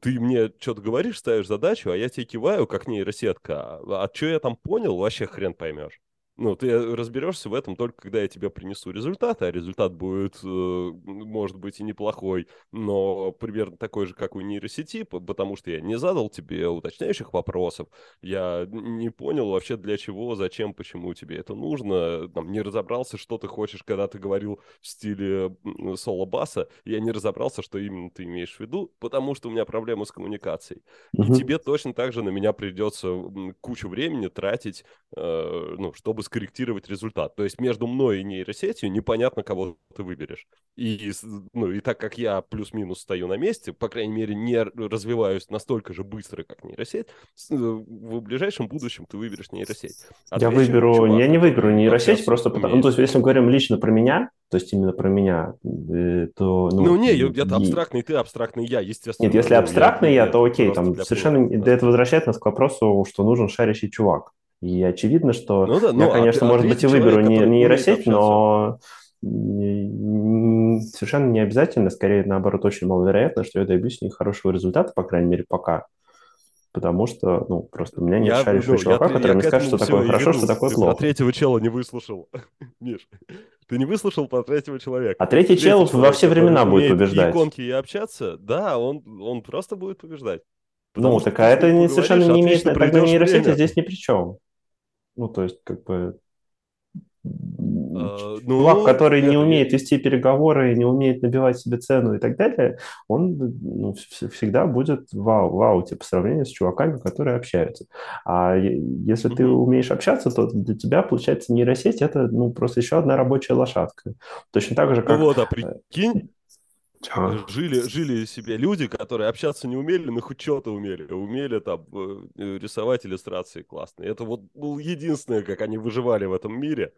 Ты мне что-то говоришь, ставишь задачу, а я тебе киваю, как нейросетка. А что я там понял, вообще хрен поймешь. Ну, ты разберешься в этом только когда я тебе принесу результат, а результат будет, э, может быть, и неплохой, но примерно такой же, как у нейросети, потому что я не задал тебе уточняющих вопросов, я не понял вообще для чего, зачем, почему тебе это нужно, там, не разобрался, что ты хочешь, когда ты говорил в стиле соло-баса, я не разобрался, что именно ты имеешь в виду, потому что у меня проблема с коммуникацией. И Мгм. тебе точно так же на меня придется кучу времени тратить, э, ну, чтобы чтобы скорректировать результат. То есть между мной и нейросетью непонятно, кого ты выберешь. И, ну, и так как я плюс-минус стою на месте, по крайней мере, не развиваюсь настолько же быстро, как нейросеть, э, в ближайшем будущем ты выберешь нейросеть. А я выберу, чувак, я не выберу нейросеть, просто потому, ну, то есть если мы говорим лично про меня, то есть именно про меня, э, то... Ну, ну не, я-то абстрактный ты, абстрактный я, естественно. Нет, если абстрактный я, я то окей, там совершенно... Да. Это возвращает нас к вопросу, что нужен шарящий чувак. И очевидно, что ну, да, я, ну, конечно, а, может быть, и выберу не нейросеть, но совершенно не обязательно, скорее, наоборот, очень маловероятно, что я добьюсь не хорошего результата, по крайней мере, пока. Потому что, ну, просто у меня нет я, шарящего ну, чувака, я, который я мне скажет, что такое хорошо, веду. что такое ты плохо. Ты третьего чела не выслушал, Миш. Ты не выслушал про третьего человека. А третий, третий чел человек, во все времена будет побеждать. иконки и общаться, да, он, он просто будет побеждать. Ну, так а это не, совершенно не имеет... Тогда нейросети здесь ни при чем. Ну, то есть, как бы... Uh, ну, Чувак, который не умеет вести переговоры, не умеет набивать себе цену и так далее, он ну, всегда будет вау, вау, типа, по сравнению с чуваками, которые общаются. А если uh-huh. ты умеешь общаться, то для тебя, получается, нейросеть — это ну, просто еще одна рабочая лошадка. Точно так же, как... Ну вот, а прикинь, Э, жили, жили себе люди, которые общаться не умели, но хоть что-то умели. Умели там э, рисовать иллюстрации классные. Это вот был единственное, как они выживали в этом мире.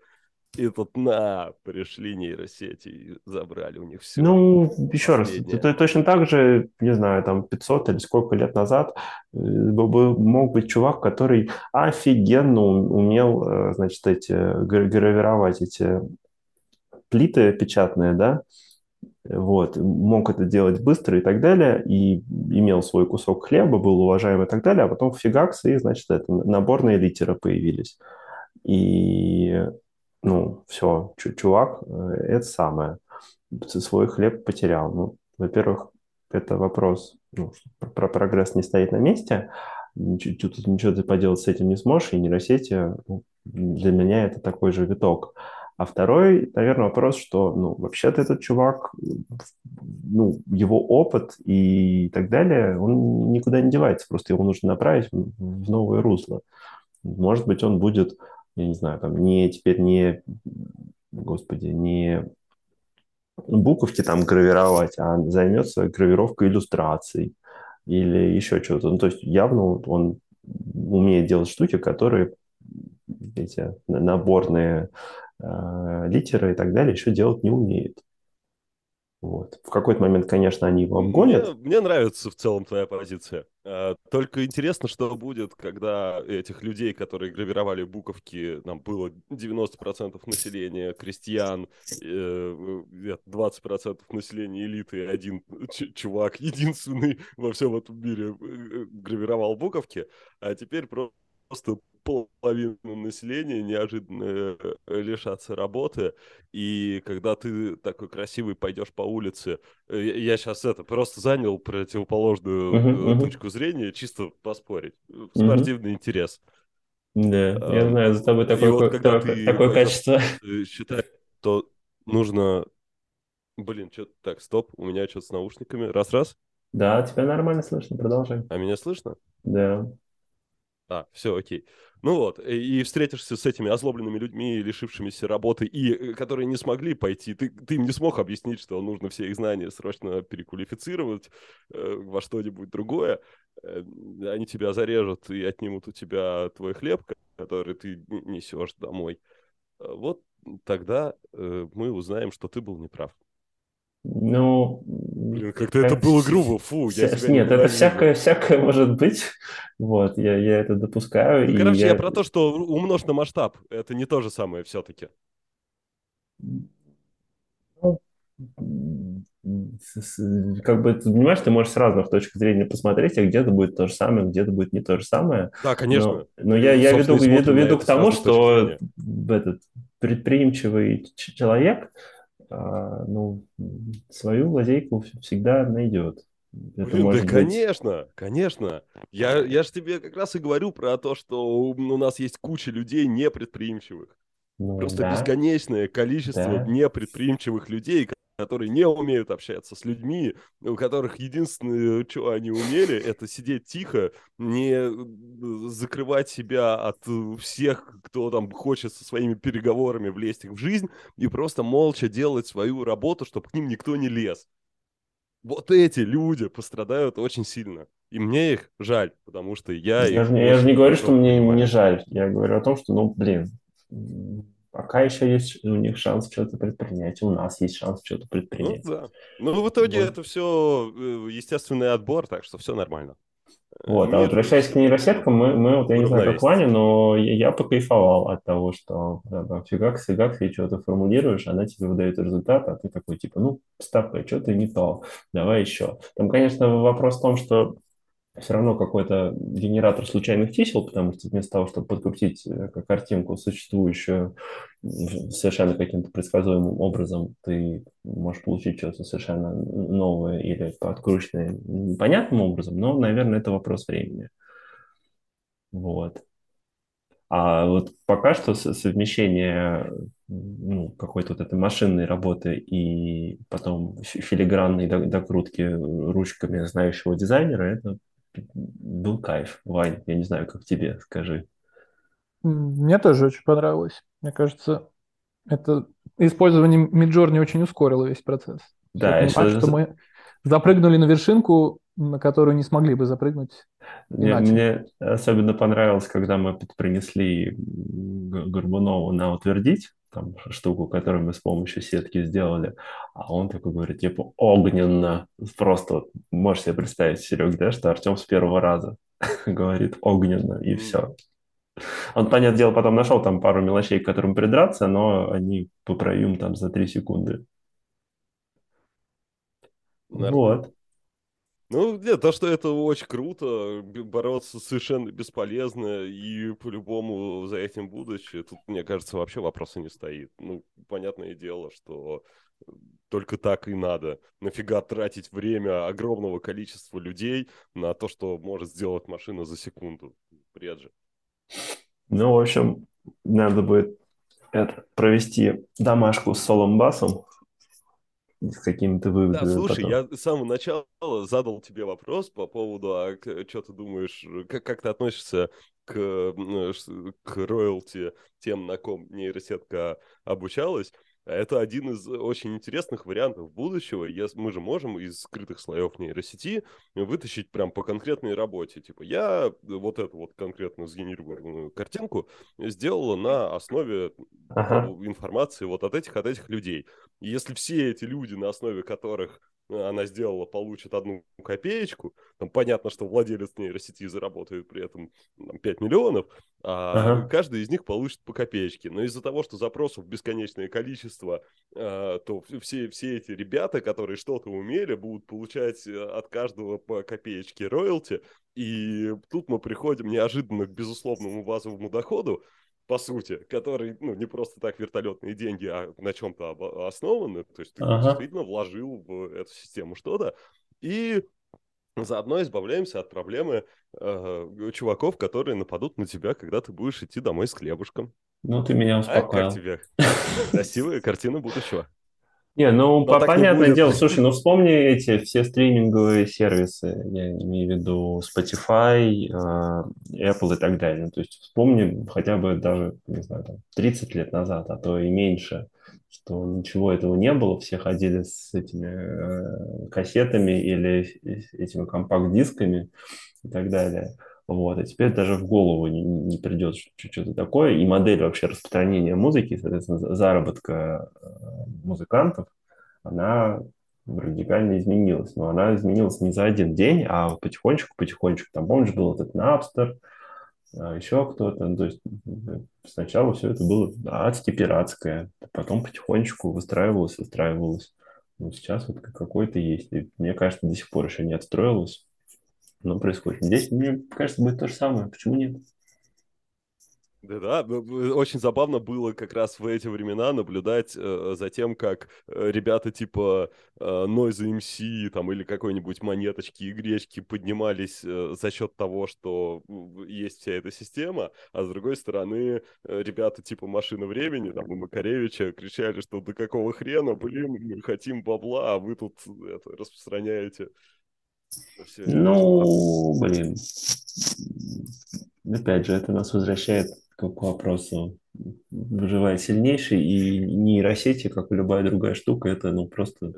И тут на, пришли нейросети и забрали у них все. Ну, еще последнее. раз, это точно так же, не знаю, там 500 или сколько лет назад э, мог быть чувак, который офигенно умел, значит, эти, гравировать эти плиты печатные, да, вот, мог это делать быстро и так далее, и имел свой кусок хлеба, был уважаем и так далее, а потом фигакс, и, значит, это, наборные литеры появились. И, ну, все, чувак, э, это самое, свой хлеб потерял. Ну, во-первых, это вопрос, ну, про прогресс не стоит на месте, тут ничего ты поделать с этим не сможешь, и нейросети, ну, для меня это такой же виток. А второй, наверное, вопрос, что, ну, вообще-то этот чувак, ну, его опыт и так далее, он никуда не девается, просто его нужно направить в новое русло. Может быть, он будет, я не знаю, там, не теперь не, господи, не буковки там гравировать, а займется гравировкой иллюстраций или еще чего-то. Ну, то есть явно он умеет делать штуки, которые эти наборные э, литеры и так далее еще делать не умеет. Вот. В какой-то момент, конечно, они его обгонят. Мне, мне нравится в целом твоя позиция. А, только интересно, что будет, когда этих людей, которые гравировали буковки, нам было 90% населения крестьян, 20% э, населения элиты, один чувак, единственный во всем этом мире э, гравировал буковки, а теперь просто половину населения неожиданно э, лишаться работы, и когда ты такой красивый пойдешь по улице, э, я сейчас это просто занял противоположную uh-huh, точку uh-huh. зрения, чисто поспорить, спортивный uh-huh. интерес. Да, а, я знаю, за тобой такое, вот, когда такое, такое качество. Считаешь, то нужно... Блин, что так, стоп, у меня что-то с наушниками. Раз-раз. Да, тебя нормально слышно, продолжай. А меня слышно? Да. А, все, окей. Ну вот, и встретишься с этими озлобленными людьми, лишившимися работы, и э, которые не смогли пойти. Ты, ты им не смог объяснить, что нужно все их знания срочно переквалифицировать э, во что-нибудь другое. Э, они тебя зарежут и отнимут у тебя твой хлеб, который ты несешь домой. Э, вот тогда э, мы узнаем, что ты был неправ. Ну, Блин, как-то как... это было грубо, фу. Вся... Я Нет, не это всякое, всякое может быть. Вот, я, я это допускаю. Ну, короче, я... я про то, что умножь на масштаб. Это не то же самое все-таки. Ну, как бы, ты понимаешь, ты можешь с разных точек зрения посмотреть, а где-то будет то же самое, где-то будет не то же самое. Да, конечно. Но, но я, я веду, веду, веду к тому, что этот предприимчивый человек, ну, свою лазейку всегда найдет. Это Блин, да, быть... конечно, конечно. Я, я же тебе как раз и говорю про то, что у нас есть куча людей непредприимчивых. Ну, Просто да. бесконечное количество да. непредприимчивых людей, которые не умеют общаться с людьми, у которых единственное, что они умели, это сидеть тихо, не э, закрывать себя от всех, кто там хочет со своими переговорами влезть их в жизнь, и просто молча делать свою работу, чтобы к ним никто не лез. Вот эти люди пострадают очень сильно. И мне их жаль, потому что я... Я, же, я же не говорю, что мне не жаль. Я говорю о том, что, ну, блин, пока еще есть у них шанс что-то предпринять, у нас есть шанс что-то предпринять. Ну да. Ну в итоге вот. это все э, естественный отбор, так что все нормально. Вот, Мир... а возвращаясь к нейросеткам, мы, мы вот, я не знаю, как Ваня, но я, я покайфовал от того, что да, там, фигакс, фигакс, и что-то формулируешь, она тебе выдает результат, а ты такой, типа, ну, ставка, что-то не то, давай еще. Там, конечно, вопрос в том, что все равно какой-то генератор случайных чисел, потому что вместо того, чтобы подкрутить э, картинку, существующую совершенно каким-то предсказуемым образом, ты можешь получить что-то совершенно новое или подкрученное непонятным образом, но, наверное, это вопрос времени. Вот. А вот пока что совмещение ну, какой-то вот этой машинной работы и потом филигранной докрутки ручками знающего дизайнера, это был кайф. Вань, я не знаю, как тебе, скажи. Мне тоже очень понравилось. Мне кажется, это использование Midjourney очень ускорило весь процесс. Да, я понимаю, что мы запрыгнули на вершинку, на которую не смогли бы запрыгнуть мне, мне особенно понравилось, когда мы принесли Горбунову на утвердить, там штуку, которую мы с помощью сетки сделали, а он такой говорит, типа, огненно, просто вот, можешь себе представить, Серег, да, что Артем с первого раза говорит огненно, и все. Он, понятное дело, потом нашел там пару мелочей, к которым придраться, но они поправим там за три секунды. Вот. Ну, нет, то, что это очень круто, бороться совершенно бесполезно, и по-любому за этим будущее, тут, мне кажется, вообще вопроса не стоит. Ну, понятное дело, что только так и надо. Нафига тратить время огромного количества людей на то, что может сделать машина за секунду? Бред же. Ну, в общем, надо будет это, провести домашку с солом басом с какими-то выводами. Да, слушай, потом. я с самого начала задал тебе вопрос по поводу, а что ты думаешь, как, как ты относишься к, к роялти тем, на ком нейросетка обучалась? Это один из очень интересных вариантов будущего. Мы же можем из скрытых слоев нейросети вытащить прям по конкретной работе. Типа я вот эту вот конкретно сгенерированную картинку сделала на основе ага. информации вот от этих, от этих людей. И если все эти люди, на основе которых она сделала, получит одну копеечку, там понятно, что владелец нейросети заработает при этом там, 5 миллионов, а ага. каждый из них получит по копеечке. Но из-за того, что запросов бесконечное количество, а, то все, все эти ребята, которые что-то умели, будут получать э, от каждого по копеечке роялти, и тут мы приходим неожиданно к безусловному базовому доходу, по сути, который, ну, не просто так вертолетные деньги, а на чем-то основаны, то есть ты ага. действительно вложил в эту систему что-то, и заодно избавляемся от проблемы э, чуваков, которые нападут на тебя, когда ты будешь идти домой с хлебушком. Ну, ты меня успокоил. А как тебе? Красивая картина будущего. Не, ну, Но по понятное дело, слушай, ну вспомни эти все стриминговые сервисы, я имею в виду Spotify, uh, Apple и так далее. То есть вспомни хотя бы даже, не знаю, там, 30 лет назад, а то и меньше, что ничего этого не было, все ходили с этими э, кассетами или этими компакт-дисками и так далее. Вот, и теперь даже в голову не, не придет что-то такое. И модель вообще распространения музыки, соответственно, заработка э, музыкантов, она радикально изменилась. Но она изменилась не за один день, а потихонечку, потихонечку. Там, помнишь, был этот Napster, а еще кто-то. Ну, то есть сначала все это было адски пиратское, потом потихонечку выстраивалось, выстраивалось. Ну, сейчас вот какой-то есть. И мне кажется, до сих пор еще не отстроилось но происходит. Здесь, мне кажется, будет то же самое. Почему нет? Да, да, очень забавно было как раз в эти времена наблюдать э, за тем, как э, ребята типа э, Noise MC там или какой-нибудь монеточки и гречки поднимались э, за счет того, что есть вся эта система, а с другой стороны э, ребята типа Машина Времени, там и Макаревича кричали, что до какого хрена, блин, мы хотим бабла, а вы тут это, распространяете. Ну, блин. Опять же, это нас возвращает к вопросу выживает сильнейший, и нейросети, как и любая другая штука, это ну просто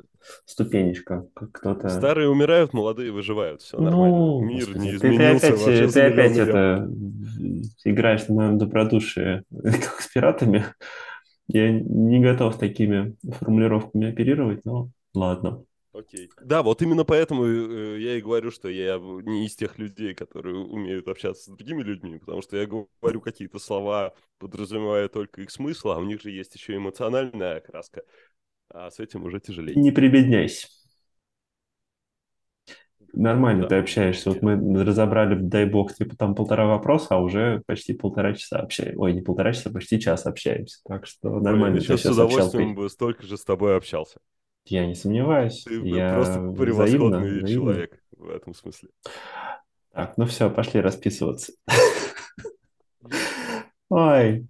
ступенечка. Как кто-то... Старые умирают, молодые выживают, все ну, нормально. Мир господи, не изменился. Ты, ты опять, ты опять это играешь на моем добродушии как с пиратами. Я не готов такими формулировками оперировать, но ладно. Окей. Да, вот именно поэтому э, я и говорю, что я не из тех людей, которые умеют общаться с другими людьми, потому что я говорю какие-то слова, подразумевая только их смысл, а у них же есть еще эмоциональная окраска, а с этим уже тяжелее. Не прибедняйся. Нормально да. ты общаешься. Вот мы разобрали, дай бог, типа там полтора вопроса, а уже почти полтора часа общаемся. Ой, не полтора часа, почти час общаемся. Так что нормально. Ой, я сейчас с удовольствием бы столько же с тобой общался. Я не сомневаюсь. Ты я просто превосходный взаимно, человек взаимно. в этом смысле. Так, ну все, пошли расписываться. Ой,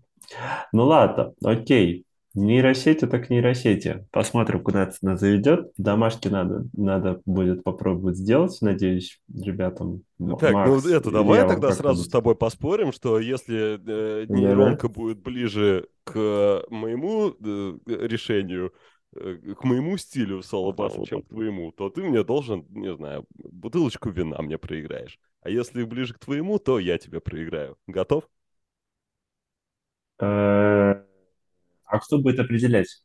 ну ладно, окей. Нейросети так нейросети. Посмотрим, куда это нас заведет. Домашки надо, надо будет попробовать сделать, надеюсь, ребятам. Так, ну Макс, ну это давай тогда сразу с тобой поспорим, что если э, нейронка да. будет ближе к моему э, решению, Э, к моему стилю соло-баса, чем к твоему, то ты мне должен, не знаю, бутылочку вина мне проиграешь. А если ближе к твоему, то я тебе проиграю. Готов? Э, а кто будет определять?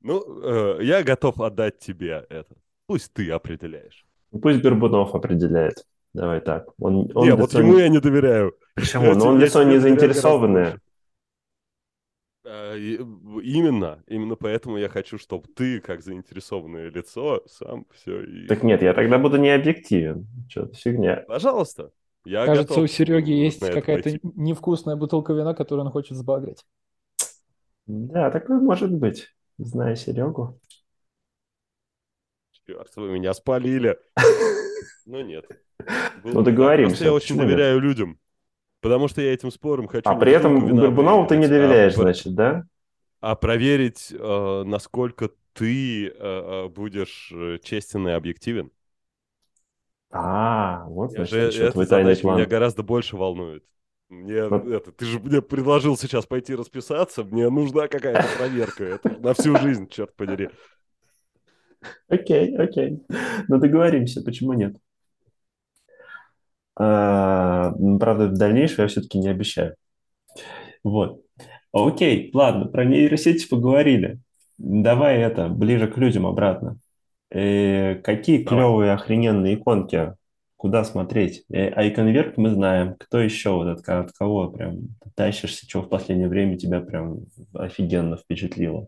Ну, э, я готов отдать тебе это. Пусть ты определяешь. Пусть Горбунов определяет. Давай так. Он, он не, вот ему я не доверяю. Почему? Ну, он лицо не заинтересованное. Э, именно, именно поэтому я хочу, чтобы ты, как заинтересованное лицо, сам все и... Так нет, я тогда буду не объективен. Что-то фигня. Пожалуйста. Я Кажется, у Сереги есть какая-то невкусная бутылка вина, которую он хочет сбагрить. Да, такое может быть, зная Серегу. Черт, вы меня спалили. Ну нет. Ну договоримся. Я очень доверяю людям. Потому что я этим спором хочу... А при этом Горбунову ты не доверяешь, а, значит, да? А проверить, э, насколько ты э, э будешь честен и объективен. А, вот значит, твой тайный план. меня гораздо больше волнует. Мне вот. это, ты же мне предложил сейчас пойти расписаться, мне нужна какая-то проверка. Это на всю жизнь, черт подери. Окей, окей. Ну договоримся, почему нет? А, правда, дальнейшего я все-таки не обещаю. Вот. Окей, ладно, про нейросети поговорили. Давай это, ближе к людям обратно. Э, какие Давай. клевые, охрененные иконки? Куда смотреть? Э, а иконверк мы знаем. Кто еще вот от, от кого прям тащишься, что в последнее время тебя прям офигенно впечатлило?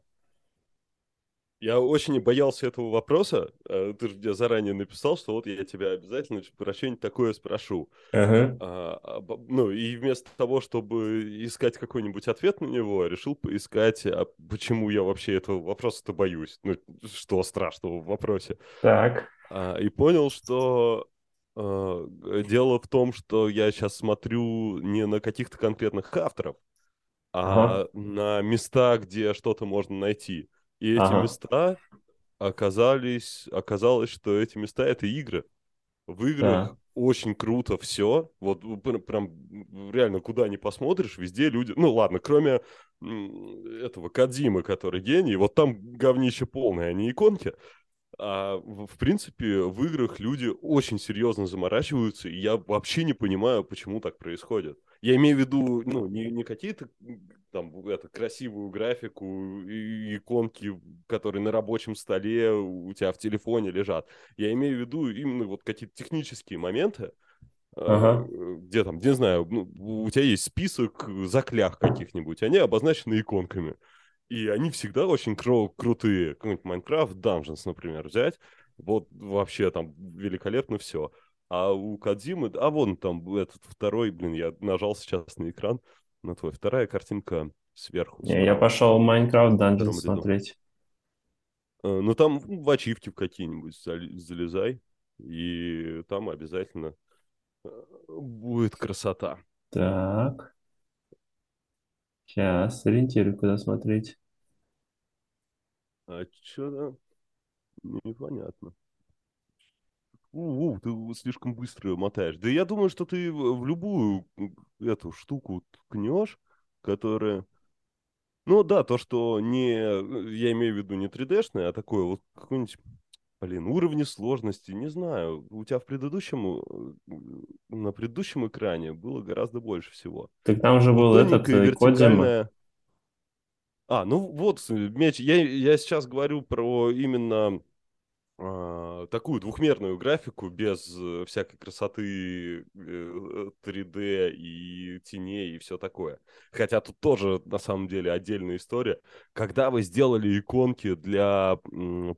Я очень боялся этого вопроса. Э, ты же мне заранее написал, что вот я тебя обязательно про что-нибудь такое спрошу. Uh-huh. А, а, ну, и вместо того, чтобы искать какой-нибудь ответ на него, решил поискать, а почему я вообще этого вопроса-то боюсь. Ну, что страшного в вопросе. Так. А, и понял, что а, дело в том, что я сейчас смотрю не на каких-то конкретных авторов, а uh-huh. на места, где что-то можно найти. И эти ага. места оказались, оказалось, что эти места это игры. В играх да. очень круто все. Вот прям реально куда ни посмотришь, везде люди. Ну ладно, кроме этого Кадзимы, который гений, вот там говнище полное, а не иконки. А в принципе, в играх люди очень серьезно заморачиваются, и я вообще не понимаю, почему так происходит. Я имею в виду, ну, не, не какие-то там это, красивую графику и иконки, которые на рабочем столе у тебя в телефоне лежат. Я имею в виду именно вот какие-то технические моменты, ага. где там, не знаю, ну, у тебя есть список заклях каких-нибудь, они обозначены иконками. И они всегда очень кру- крутые. Какой-нибудь Minecraft Dungeons, например, взять. Вот вообще там великолепно все. А у Кадзимы, а вон там этот второй, блин, я нажал сейчас на экран, на твой, вторая картинка сверху. Не, я пошел Майнкрафт Dungeon смотреть. Э, Ну, там в ачивки какие-нибудь залезай, и там обязательно э, будет красота. Так. Сейчас, ориентирую, куда смотреть. А что-то непонятно. У, ты слишком быстро мотаешь. Да я думаю, что ты в любую эту штуку ткнешь, которая... Ну да, то, что не... Я имею в виду не 3D-шное, а такое вот какой-нибудь... Блин, уровни сложности, не знаю. У тебя в предыдущем... э, На предыдущем экране было гораздо больше всего. Так там же был Вот этот тоненькая э, Кодзима. вертикальная- А, ну вот, э, мяч. Я, я сейчас говорю про именно такую двухмерную графику без э, всякой красоты э, 3D и теней и все такое. Хотя тут тоже, на самом деле, отдельная история. Когда вы сделали иконки для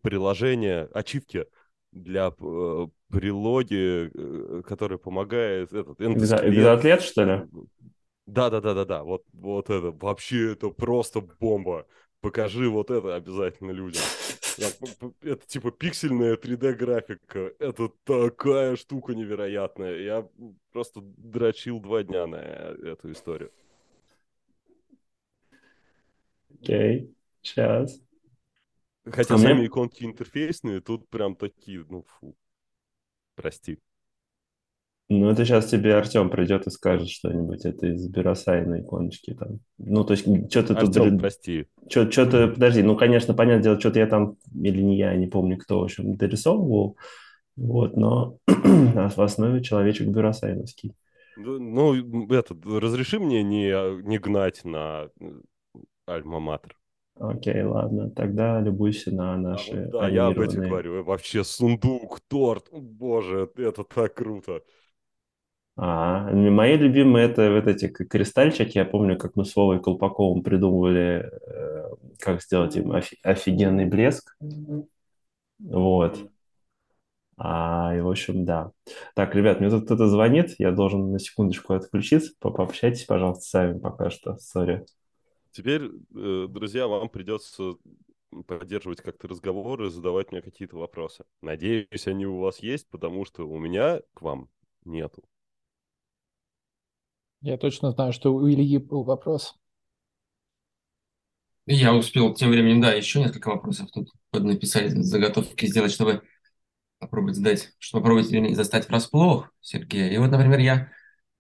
приложения, ачивки для э, прилоги, э, которая помогает этот Экзоатлет, что ли? да, да, да, да, да. Вот, вот это вообще это просто бомба. Покажи вот это обязательно людям. Это типа пиксельная 3D графика. Это такая штука невероятная. Я просто дрочил два дня на э, эту историю. Окей, сейчас. Хотя А сами мне- иконки интерфейсные, тут прям такие, ну фу. Прости. Ну, это сейчас тебе Артем придет и скажет что-нибудь. Это из Биросайна иконочки там. Ну, то есть, что-то тут... Артем, прости. Что-то, подожди, ну, конечно, понятное дело, что-то я там, или не я, не помню, кто, в общем, дорисовывал. Вот, но в основе человечек бюросайновский. Ну, ну, это, разреши мне не, не гнать на э, альма-матер. Окей, ладно, тогда любуйся на А наши вот да, я об этих анимированные. говорю. Вообще сундук, торт. Боже, это так круто. А, мои любимые это вот эти кристальчики. Я помню, как мы с Вовой Колпаковым придумывали, э, как сделать им офи- офигенный блеск. Вот. А, и, в общем, да. Так, ребят, мне тут кто-то звонит. Я должен на секундочку отключиться. По- Пообщайтесь, пожалуйста, сами пока что. Сори. Теперь, э, друзья, вам придется поддерживать как-то разговоры, задавать мне какие-то вопросы. Надеюсь, они у вас есть, потому что у меня к вам нету. Я точно знаю, что у Ильи был вопрос. Я успел тем временем, да, еще несколько вопросов тут написали заготовки сделать, чтобы попробовать задать, чтобы попробовать вернее, застать врасплох Сергея. И вот, например, я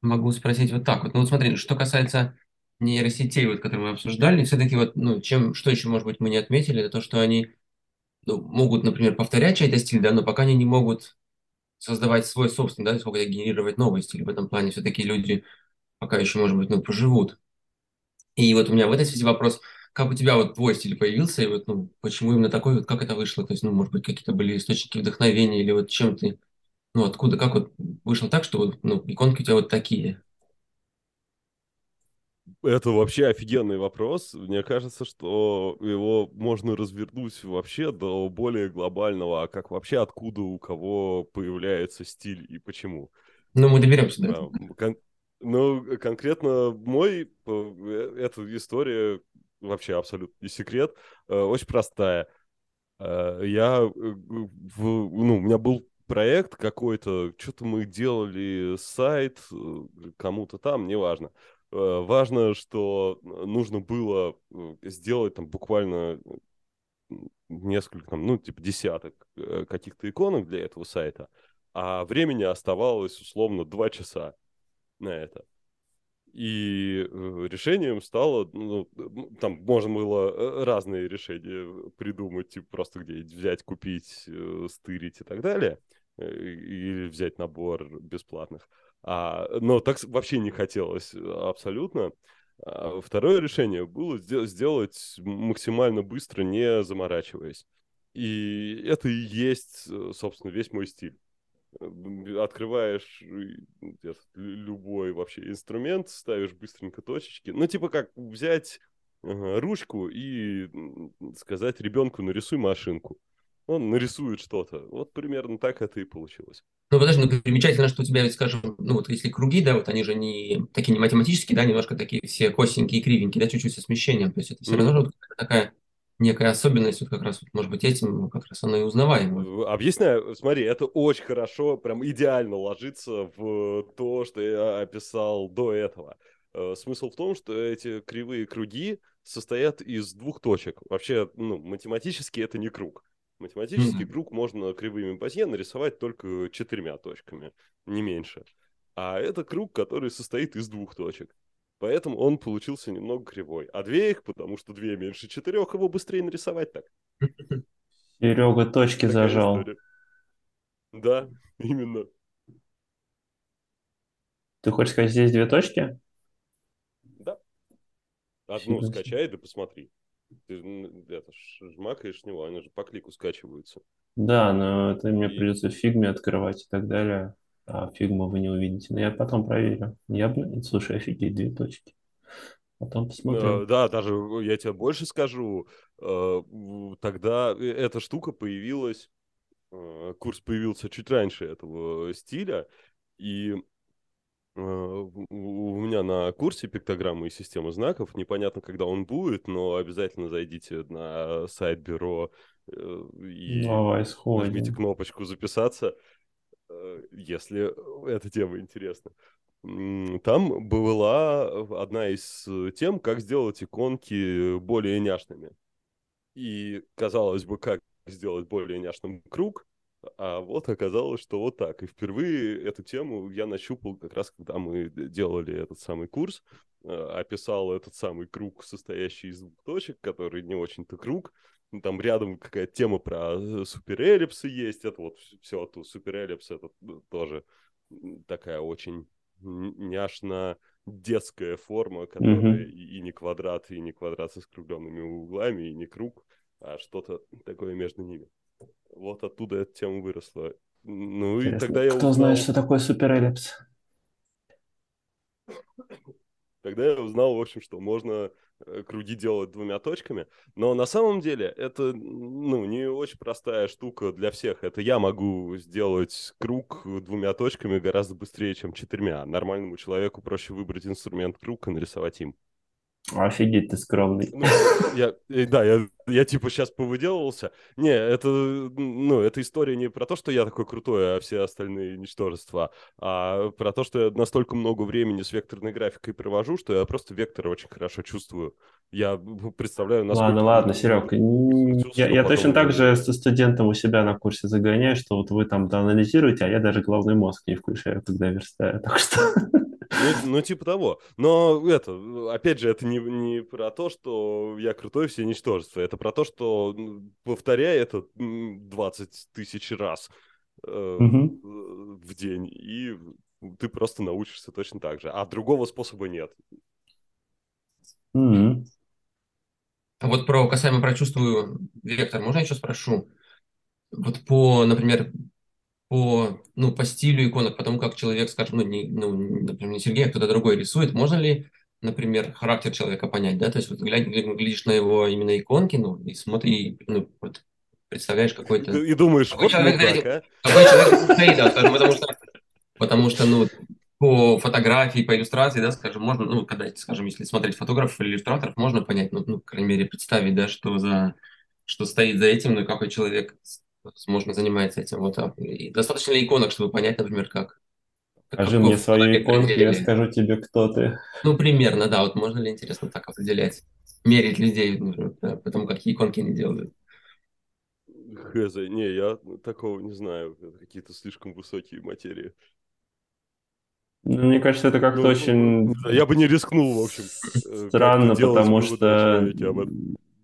могу спросить вот так вот. Ну вот смотри, что касается нейросетей, вот, которые мы обсуждали, все-таки вот, ну, чем, что еще, может быть, мы не отметили, это то, что они ну, могут, например, повторять чей-то стиль, да, но пока они не могут создавать свой собственный, да, могут генерировать новый стиль. В этом плане все-таки люди пока еще, может быть, ну, поживут. И вот у меня в этой связи вопрос, как у тебя вот твой стиль появился, и вот, ну, почему именно такой, вот как это вышло? То есть, ну, может быть, какие-то были источники вдохновения, или вот чем ты, ну, откуда, как вот вышло так, что вот, ну, иконки у тебя вот такие? Это вообще офигенный вопрос. Мне кажется, что его можно развернуть вообще до более глобального, а как вообще откуда у кого появляется стиль и почему. Ну, мы доберемся до Да, этого. кон- ну, конкретно мой, э, эта история вообще абсолютно не секрет, э, очень простая. Э, Я, э, в, ну, у меня был проект какой-то, что-то мы делали сайт э, кому-то там, неважно. Э, Важно, что нужно было э, сделать там буквально э, несколько, там, ну, типа десяток э, каких-то иконок для этого сайта, а времени оставалось условно два часа на это. И э, решением стало, ну, там можно было э, разные решения придумать, типа просто где-нибудь взять, купить, э, стырить и так далее, или взять набор бесплатных. А, но так вообще не хотелось абсолютно. А второе решение было сдел- сделать максимально быстро, не заморачиваясь. И это и есть, собственно, весь мой стиль открываешь лю- любой вообще инструмент, ставишь быстренько точечки. Ну, типа как взять ручку и сказать ребенку нарисуй машинку. он нарисует что-то. Вот примерно так это и получилось. Ну, подожди, ну, примечательно, что у тебя, скажем, ну, вот если круги, да, вот они же не такие не математические, да, немножко такие все косенькие и кривенькие, да, чуть-чуть со смещением. То есть это все mm-hmm. равно же такая некая особенность, вот как раз, вот, может быть, этим как раз оно и узнаваемо. Объясняю, смотри, это очень хорошо, прям идеально ложится в то, что я описал до этого. Э, смысл в том, что эти кривые круги состоят из двух точек. Вообще, ну, математически это не круг. Математический mm-hmm. круг можно кривыми Базье нарисовать только четырьмя точками, не меньше. А это круг, который состоит из двух точек. Поэтому он получился немного кривой. А две их, потому что две меньше четырех, его быстрее нарисовать так. Серега точки Такая зажал. История. Да, именно. Ты хочешь сказать, здесь две точки? Да. Одну скачай, да посмотри. Ты это, жмакаешь него, они же по клику скачиваются. Да, но это мне придется в фигме открывать и так далее фигму вы не увидите. Но я потом проверю. Я, слушай, офигеть, две точки. Потом посмотрю. Э, да, даже я тебе больше скажу. Э, тогда э, эта штука появилась, курс появился чуть раньше этого стиля, и у меня на курсе пиктограммы и системы знаков, непонятно, когда он будет, но обязательно зайдите на сайт бюро и Давай нажмите кнопочку «Записаться». Э, если эта тема интересна. Там была одна из тем, как сделать иконки более няшными. И казалось бы, как сделать более няшным круг, а вот оказалось, что вот так. И впервые эту тему я нащупал как раз, когда мы делали этот самый курс, э, описал этот самый круг, состоящий из двух точек, который не очень-то круг, там рядом какая-то тема про э, суперэллипсы есть, это вот все, тут суперэллипс, это ну, тоже такая очень няшно детская форма, которая mm-hmm. и, и не квадрат, и не квадрат со скругленными углами, и не круг, а что-то такое между ними. Вот оттуда эта тема выросла. Ну Интересно. и тогда я Кто узнал... знает, что такое суперэллипс? Тогда я узнал, в общем, что можно Э, круги делать двумя точками. Но на самом деле это ну, не очень простая штука для всех. Это я могу сделать круг двумя точками гораздо быстрее, чем четырьмя. Нормальному человеку проще выбрать инструмент круг и нарисовать им. Офигеть, ты скромный. Ну, я, э, да, я, я типа сейчас повыделывался. Не, это, ну, эта история не про то, что я такой крутой, а все остальные ничтожества, а про то, что я настолько много времени с векторной графикой провожу, что я просто вектор очень хорошо чувствую. Я представляю, насколько... Ладно, ладно, Серег, я, я точно так же со студентом у себя на курсе загоняю, что вот вы там анализируете, а я даже головной мозг не включаю, когда верстаю, так что... Ну, ну, типа того. Но это, опять же, это не, не про то, что я крутой все ничтожества. Это про то, что повторяй это 20 тысяч раз э, угу. в день, и ты просто научишься точно так же. А другого способа нет. Угу. Вот про касаемо про чувствую вектор, можно я еще спрошу? Вот по, например, по, ну, по стилю иконок, потому как человек, скажем, ну, не, ну, например, не Сергей, а кто-то другой рисует, можно ли, например, характер человека понять, да, то есть вот глядишь, глядишь на его именно иконки, ну, и смотри, ну, вот, представляешь какой-то... И думаешь, какой вот человек, так, а? Какой человек стоит, да, скажем, потому что, потому что, ну, по фотографии, по иллюстрации, да, скажем, можно, ну, когда, скажем, если смотреть фотографов или иллюстраторов, можно понять, ну, ну, по крайней мере, представить, да, что за, что стоит за этим, ну, какой человек возможно, занимается этим. Вот, и достаточно ли иконок, чтобы понять, например, как... Скажи мне свою иконку, я скажу тебе, кто ты. Ну, примерно, да. Вот можно ли, интересно, так определять, мерить людей, например, потому какие иконки они делают? Хз, не, я такого не знаю. Это какие-то слишком высокие материи. Ну, мне кажется, это как-то ну, очень... Я бы не рискнул, в общем. Э, Странно, потому что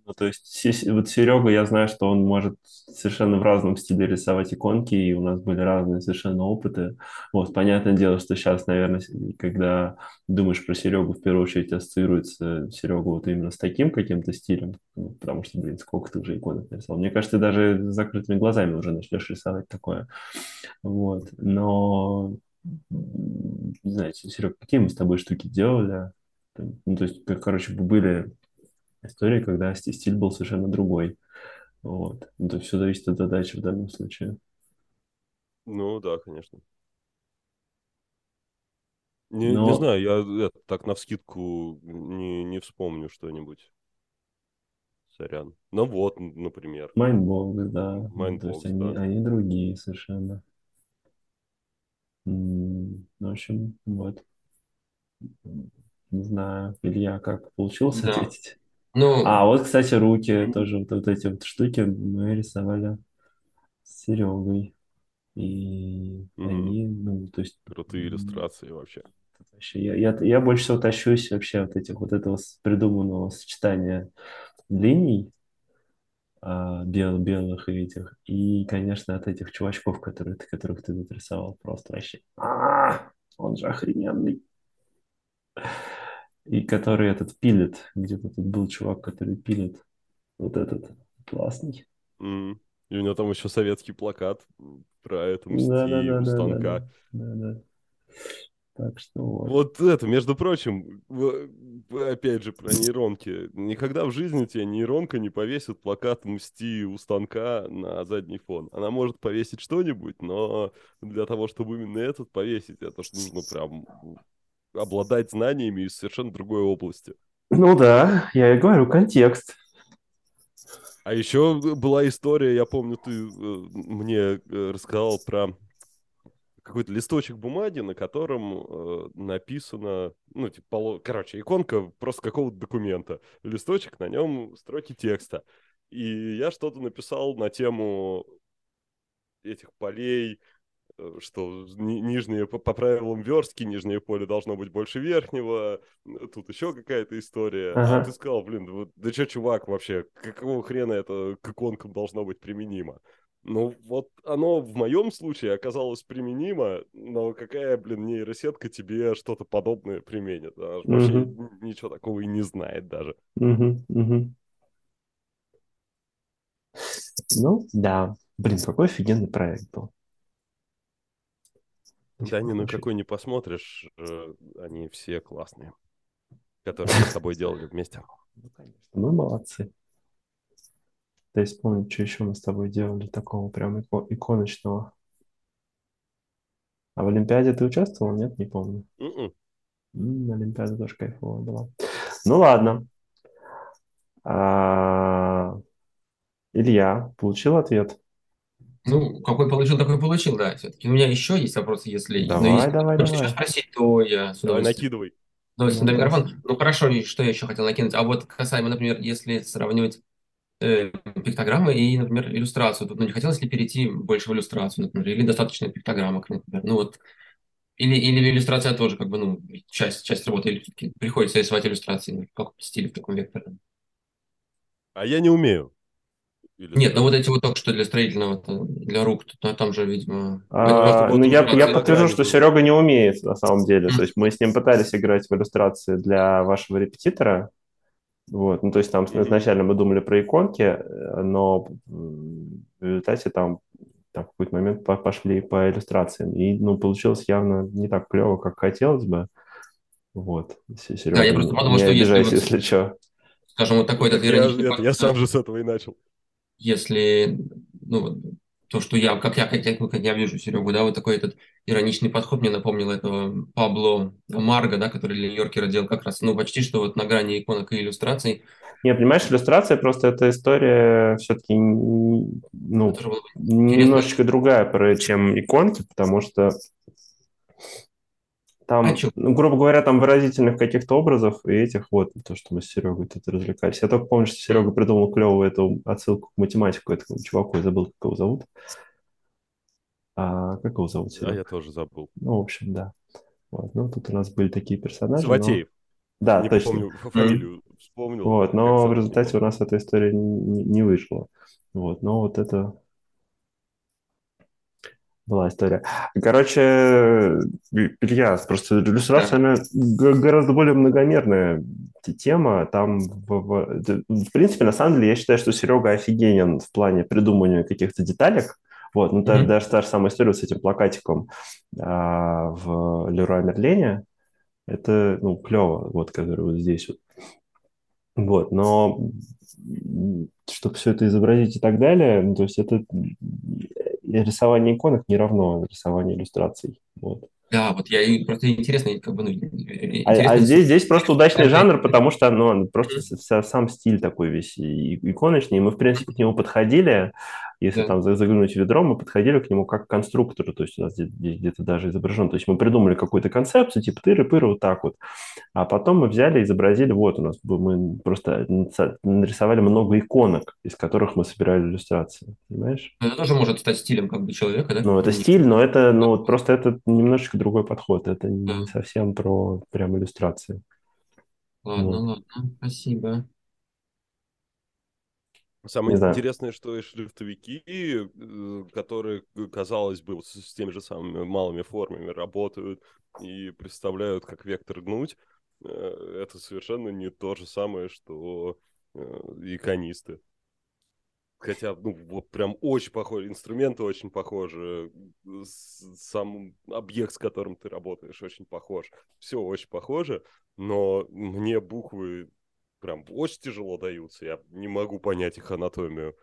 ну, то есть вот Серега, я знаю, что он может совершенно в разном стиле рисовать иконки, и у нас были разные совершенно опыты. Вот, понятное дело, что сейчас, наверное, когда думаешь про Серегу, в первую очередь ассоциируется Серега вот именно с таким каким-то стилем, ну, потому что, блин, сколько ты уже иконок нарисовал. Мне кажется, ты даже с закрытыми глазами уже начнешь рисовать такое. Вот, но не знаю, Серега, какие мы с тобой штуки делали? Ну, то есть, короче, были истории, когда стиль был совершенно другой. Вот. Ну, то есть все зависит от задачи в данном случае. Ну да, конечно. Не, не Но знаю, я э, так навскидку не, не вспомню что-нибудь. Сорян. Ну вот, например, Mindbox, да. Ну, То есть Mindbox, они, да. они другие совершенно. М, Ну, в общем, вот. Не знаю, Илья, как получилось Да. ответить? Ну, А, вот, кстати, руки тоже, вот, вот эти вот штуки мы рисовали с Серегой. И Мгм. они, ну, то есть, Крутые м, иллюстрации вообще. вообще, я, я, я больше всего тащусь вообще от этих вот этого с- придуманного сочетания линий, а, бел, белых и этих, и, конечно, от этих чувачков, которые, ты- которых ты тут рисовал, просто вообще. А, он же охрененный. И который этот пилит. Где-то тут был чувак, который пилит. Вот этот классный. М. И у него там еще советский плакат про это мсти Да-да-да-да-да-да. станка. Так что вот. Вот это, между прочим, опять же про нейронки. Никогда в жизни тебе нейронка не повесит плакат «Мсти у станка» на задний фон. Она может повесить что-нибудь, но для того, чтобы именно этот повесить, это ж нужно прям обладать знаниями из совершенно другой области. Ну да, я и говорю, контекст. А еще была история, я помню, ты э, мне э, рассказал про какой-то листочек бумаги, на котором э, написано, ну, типа, поло- короче, иконка просто какого-то документа. Листочек, на нем строки текста. И я что-то написал на тему этих полей, что ни- нижние по, по правилам верстки, нижнее поле должно быть больше верхнего, э, тут еще какая-то история. А Ага. ты сказал, блин, да, да что, чувак, вообще, какого хрена это к иконкам должно быть применимо? Ну, вот оно в моем случае оказалось применимо, но какая, блин, нейросетка тебе что-то подобное применит? Она ж вообще н- ничего такого и не знает даже. Мгм. Ну, да. Блин, какой офигенный проект был. Да ни на хочу- какой не посмотришь, э, они все классные, которые мы с тобой делали вместе. Ну, конечно. Мы молодцы. Да и вспомнить, что еще мы с тобой делали такого прям ико- иконочного. А в Олимпиаде ты участвовал? Нет, не помню. М-м. М, Олимпиада тоже кайфовая была. Ну ладно. А, Илья, получил ответ? Ну, какой получил, такой получил, да, все-таки. У меня еще есть вопросы, если... Давай, ну, если давай, давай. еще спросить, то я с Давай накидывай. Ну, да. микрофон. Ну, хорошо, что я еще хотел накинуть? А вот касаемо, например, если сравнивать э, пиктограммы и, например, иллюстрацию, тут, ну, не хотелось ли перейти больше в иллюстрацию, например, или достаточно пиктограммок, например, ну, вот, или, или иллюстрация тоже, как бы, ну, часть, часть работы, или все-таки приходится рисовать иллюстрации, ну, в стиле в таком векторном. А я не умею. Нет, ну вот эти вот только что для строительного, для рук, то там же, видимо... А, ну, я, я подтвержу, что Серега не умеет на самом деле. То есть мы с ним пытались играть в иллюстрации для вашего репетитора. Вот. Ну, то есть там изначально мы думали про иконки, э, но в результате там, там в какой-то момент по- пошли по иллюстрациям. И, ну, получилось явно не так клево, как хотелось бы. Вот. Се- Серега, Да, я просто подумал, не что если обижайся, вот- если что. Скажем, вот такой Так этот я, я подход, сам же с этого и начал. Если, ну, то, что я, как я, как я, как я вижу Серегу, да, вот такой этот ироничный подход мне напомнил этого Пабло Марго, да, который для Нью-Йоркера делал как раз, ну, почти что вот на грани иконок и иллюстраций. Не, понимаешь, иллюстрация просто эта история все-таки, ну, Это было бы интересно. немножечко другая, чем иконки, потому что там, А ну, грубо говоря, там выразительных каких-то образов и этих вот, то, что мы с Серегой тут развлекались. Я только помню, что Серега придумал клевую эту отсылку к математику этому чуваку, я забыл, как его зовут. А, как его зовут, А Серега? я тоже забыл. Ну, в общем, да. Вот, ну, тут у нас были такие персонажи. но- Саватеев. Да, не точно. помню фамилию, вспомнил. Вот, но в результате у нас эта история не, не вышла. Вот, но вот это была история. Короче, Илья, просто иллюстрация, она гораздо более многомерная тема. Там, в, в- принципе, на самом деле, я считаю, что Серега офигенен в плане придумывания каких-то деталек. Вот, ну, Мгм. даже та же самая история с этим плакатиком а, в Леруа Мерлене. Это, ну, клево, вот, который вот здесь вот. Вот, но чтобы все это изобразить и так далее, ну, то есть это рисование иконок не равно рисованию иллюстраций. Вот. Да, вот я и просто интересно, как бы, ну, а, а здесь, здесь просто удачный жанр, потому что ну, просто сам стиль такой весь иконочный. И мы, в принципе, к нему подходили, если да. там заглянуть в ведро, мы подходили к нему как к конструктору, то есть у нас где-то даже изображен. То есть мы придумали какую-то концепцию, типа тыры-пыры вот так вот. А потом мы взяли изобразили, вот у нас, мы просто нарисовали много иконок, из которых мы собирали иллюстрации, понимаешь? Это тоже может стать стилем как бы человека, да? Ну, это стиль, но это, ну, вот просто это немножечко другой подход, это не совсем про прям иллюстрации. Ладно, вот. ладно, спасибо. Самое не интересное, знаю. что и шрифтовики, э, которые, казалось бы, с теми же самыми малыми формами работают и представляют, как вектор гнуть, э, это совершенно не то же самое, что э, иконисты. Хотя, ну, вот прям очень похожи, инструменты очень похожи, сам объект, с которым ты работаешь, очень похож. Все очень похоже, но мне буквы прям очень тяжело даются. Я не могу понять их анатомию,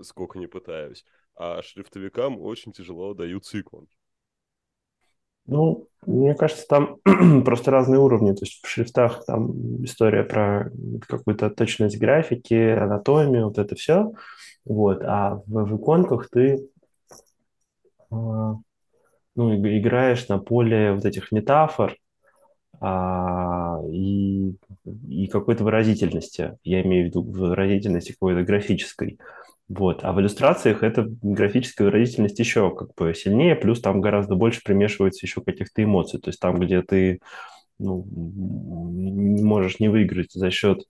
сколько не пытаюсь. А шрифтовикам очень тяжело даются иконки. Ну, мне кажется, там просто разные уровни. То есть в шрифтах там история про какую-то точность графики, анатомию, вот это все. Вот. А в, в иконках ты а, ну, играешь на поле вот этих метафор, а, и, и какой-то выразительности. Я имею в виду выразительности какой-то графической. Вот. А в иллюстрациях эта графическая выразительность еще как бы сильнее, плюс там гораздо больше примешивается еще каких-то эмоций. То есть там, где ты ну, не можешь не выиграть за счет,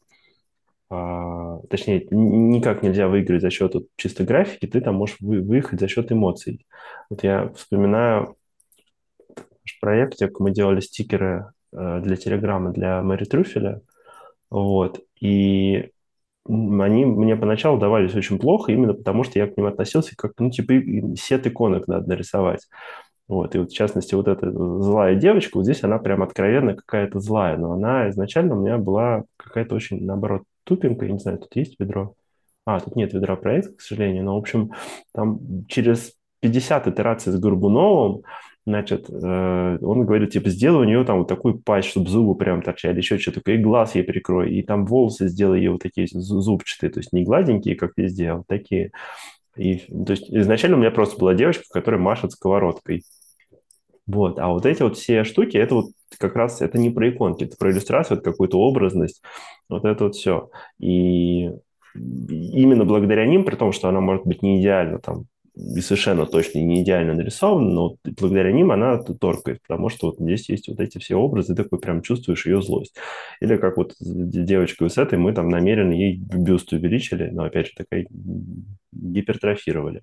а, точнее, никак нельзя выиграть за счет вот, чисто графики, ты там можешь вы, выехать за счет эмоций. Вот я вспоминаю наш проектик, мы делали стикеры для Телеграма, для Мэри Трюфеля. Вот. И они мне поначалу давались очень плохо, именно потому что я к ним относился как, ну, типа, сет иконок надо нарисовать. Вот, и вот, в частности, вот эта злая девочка, вот здесь она прям откровенно какая-то злая, но она изначально у меня была какая-то очень, наоборот, тупенькая, я не знаю, тут есть ведро? А, тут нет ведра проекта, к сожалению, но, в общем, там через 50 итераций с Горбуновым значит, э, он говорит, типа, сделай у нее там вот такую пасть, чтобы зубы прям торчали, еще что-то такое, и глаз ей прикрой, и там волосы сделай ей вот такие зубчатые, то есть не гладенькие, как везде, а вот такие. И, то есть изначально у меня просто была девочка, которая машет сковородкой. Вот, а вот эти вот все штуки, это вот как раз, это не про иконки, это про иллюстрацию, это какую-то образность, вот это вот все. И именно благодаря ним, при том, что она может быть не идеально там и совершенно точно не идеально нарисована, но благодаря ним она торкает, потому что вот здесь есть вот эти все образы, ты такой прям чувствуешь ее злость. Или как вот девочка с этой, мы там намеренно ей бюст увеличили, но опять же такая гипертрофировали.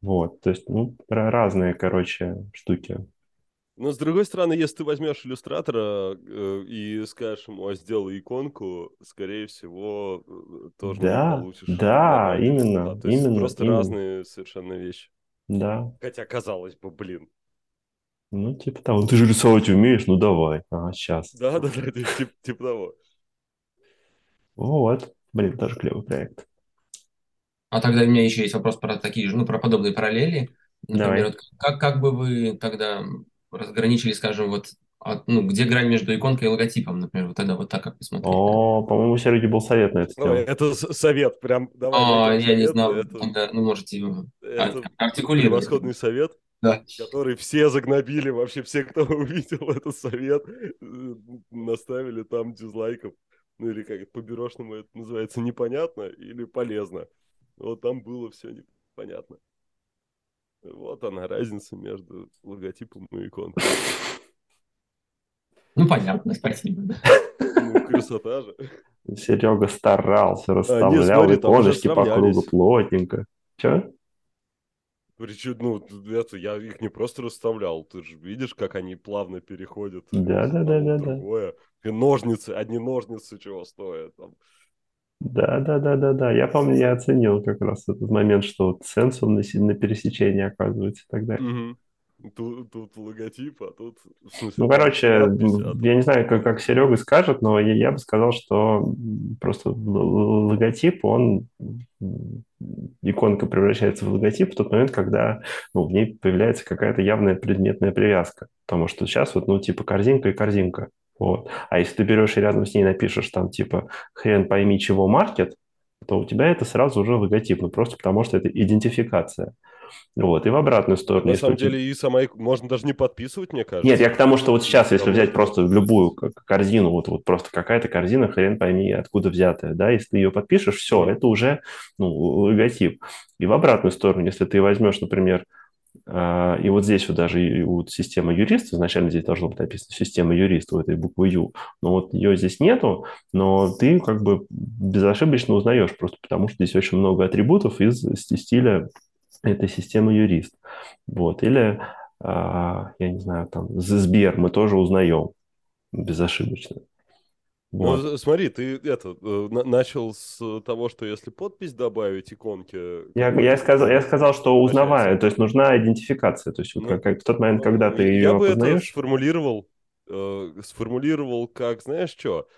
Вот, то есть, ну, разные, короче, штуки. Но с другой стороны, если ты возьмешь иллюстратора э, и скажешь ему, а сделай иконку, скорее всего, э, тоже да, получишь. Да, именно, да, то есть именно. Просто именно. разные совершенно вещи. Да. Хотя, казалось бы, блин. Ну, типа того, «Ну, ты же рисовать умеешь, ну давай, ага, сейчас. Да, да, да, типа, типа того. Вот, блин, тоже клевый проект. А тогда у меня еще есть вопрос про такие же, ну, про подобные параллели. Например, Давай. вот как, как бы вы тогда разграничили, скажем, вот от, ну, где грань между иконкой и логотипом, например, вот тогда вот так, как посмотреть. О, по-моему, у Сереги был совет на эту тему. Ой, это совет, прям давай. А, найдем я не совет, знал, это- тогда, ну, можете его Это артикулировать. превосходный совет, Да. который все загнобили, вообще все, кто увидел этот совет, э, наставили там дизлайков. Ну или как по-бюрошному это называется, непонятно или полезно. Вот там было все непонятно. Вот она разница между логотипом и иконкой. Ну, понятно, спасибо. Ну, красота же. Серега старался, А, расставлял смотри, там уже иконочки по кругу плотненько. Че? Причем, ну, это я их не просто расставлял, ты же видишь, как они плавно переходят Да, да, да, да, да. другое. И ножницы, одни ножницы чего стоят. Там. Да, да, да, да, да. Я помню, я оценил как раз этот момент, что вот сенсом на, на пересечении оказывается и так далее. Мгм. Тут, тут логотип, а тут... В смысле, Ну, там короче, надпись, а я не тут- знаю, как, как Серега скажет, но я, я бы сказал, что просто л- л- логотип, он, м, иконка превращается в логотип в тот момент, когда ну, в ней появляется какая-то явная предметная привязка. Потому что сейчас вот, ну, типа корзинка и корзинка. Вот. А если ты берешь и рядом с ней напишешь там, типа, хрен пойми чего маркет, то у тебя это сразу уже логотип, ну, просто потому что это идентификация. Вот. И в обратную сторону. На самом деле и сама... Можно даже не подписывать, мне кажется. нет, я к тому, что вот сейчас, если взять просто любую корзину, вот, вот просто какая-то корзина, хрен пойми, откуда взятая, да, если ты ее подпишешь, все, это уже ну, логотип. И в обратную сторону, если ты возьмешь, например, и вот здесь вот даже и вот система юрист, изначально здесь должно быть написано система юрист у этой буквы Ю, но вот ее здесь нету, но ты как бы безошибочно узнаешь, просто потому что здесь очень много атрибутов из ст- стиля этой системы юрист. Вот. Или, а, я не знаю, там, Сбер мы тоже узнаем безошибочно. Ну, Вот. смотри, ты это э, на- начал с того, что если подпись добавить иконки... Я, я, сказал, я сказал, что узнавая, то есть нужна идентификация. То есть вот Ну, как, как в тот момент, Ну, когда ты я ее бы это сформулировал, э, сформулировал как, знаешь что,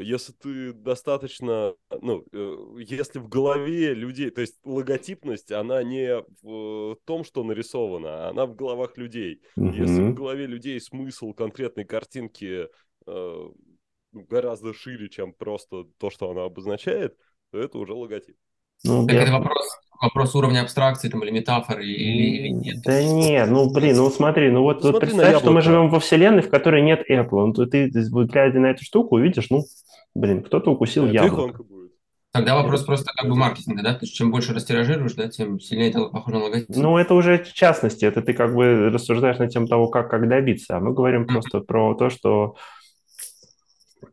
если ты достаточно, ну, э, если в голове людей, то есть логотипность, она не в том, что нарисована, а она в головах людей. Если в голове людей смысл конкретной картинки э, гораздо шире, чем просто то, что она обозначает, то это уже логотип. Ну, Так я- это вопрос, вопрос уровня абстракции там, или метафоры, или, или нет. Да нет, ну блин, ну смотри, ну вот, вот Посмотри на представь, что мы яблоко. живем во вселенной, в которой нет Apple. Ну, то ты, ты, вот глядя на эту штуку, увидишь, ну, блин, кто-то укусил Это яблоко. иконка будет. Тогда вопрос просто как бы маркетинга, да? То есть чем больше растиражируешь, да, тем сильнее это похоже на логотип. Ну, это уже в частности, это ты как бы рассуждаешь на тему того, как, как добиться, а мы говорим Мгм. просто про то, что, э,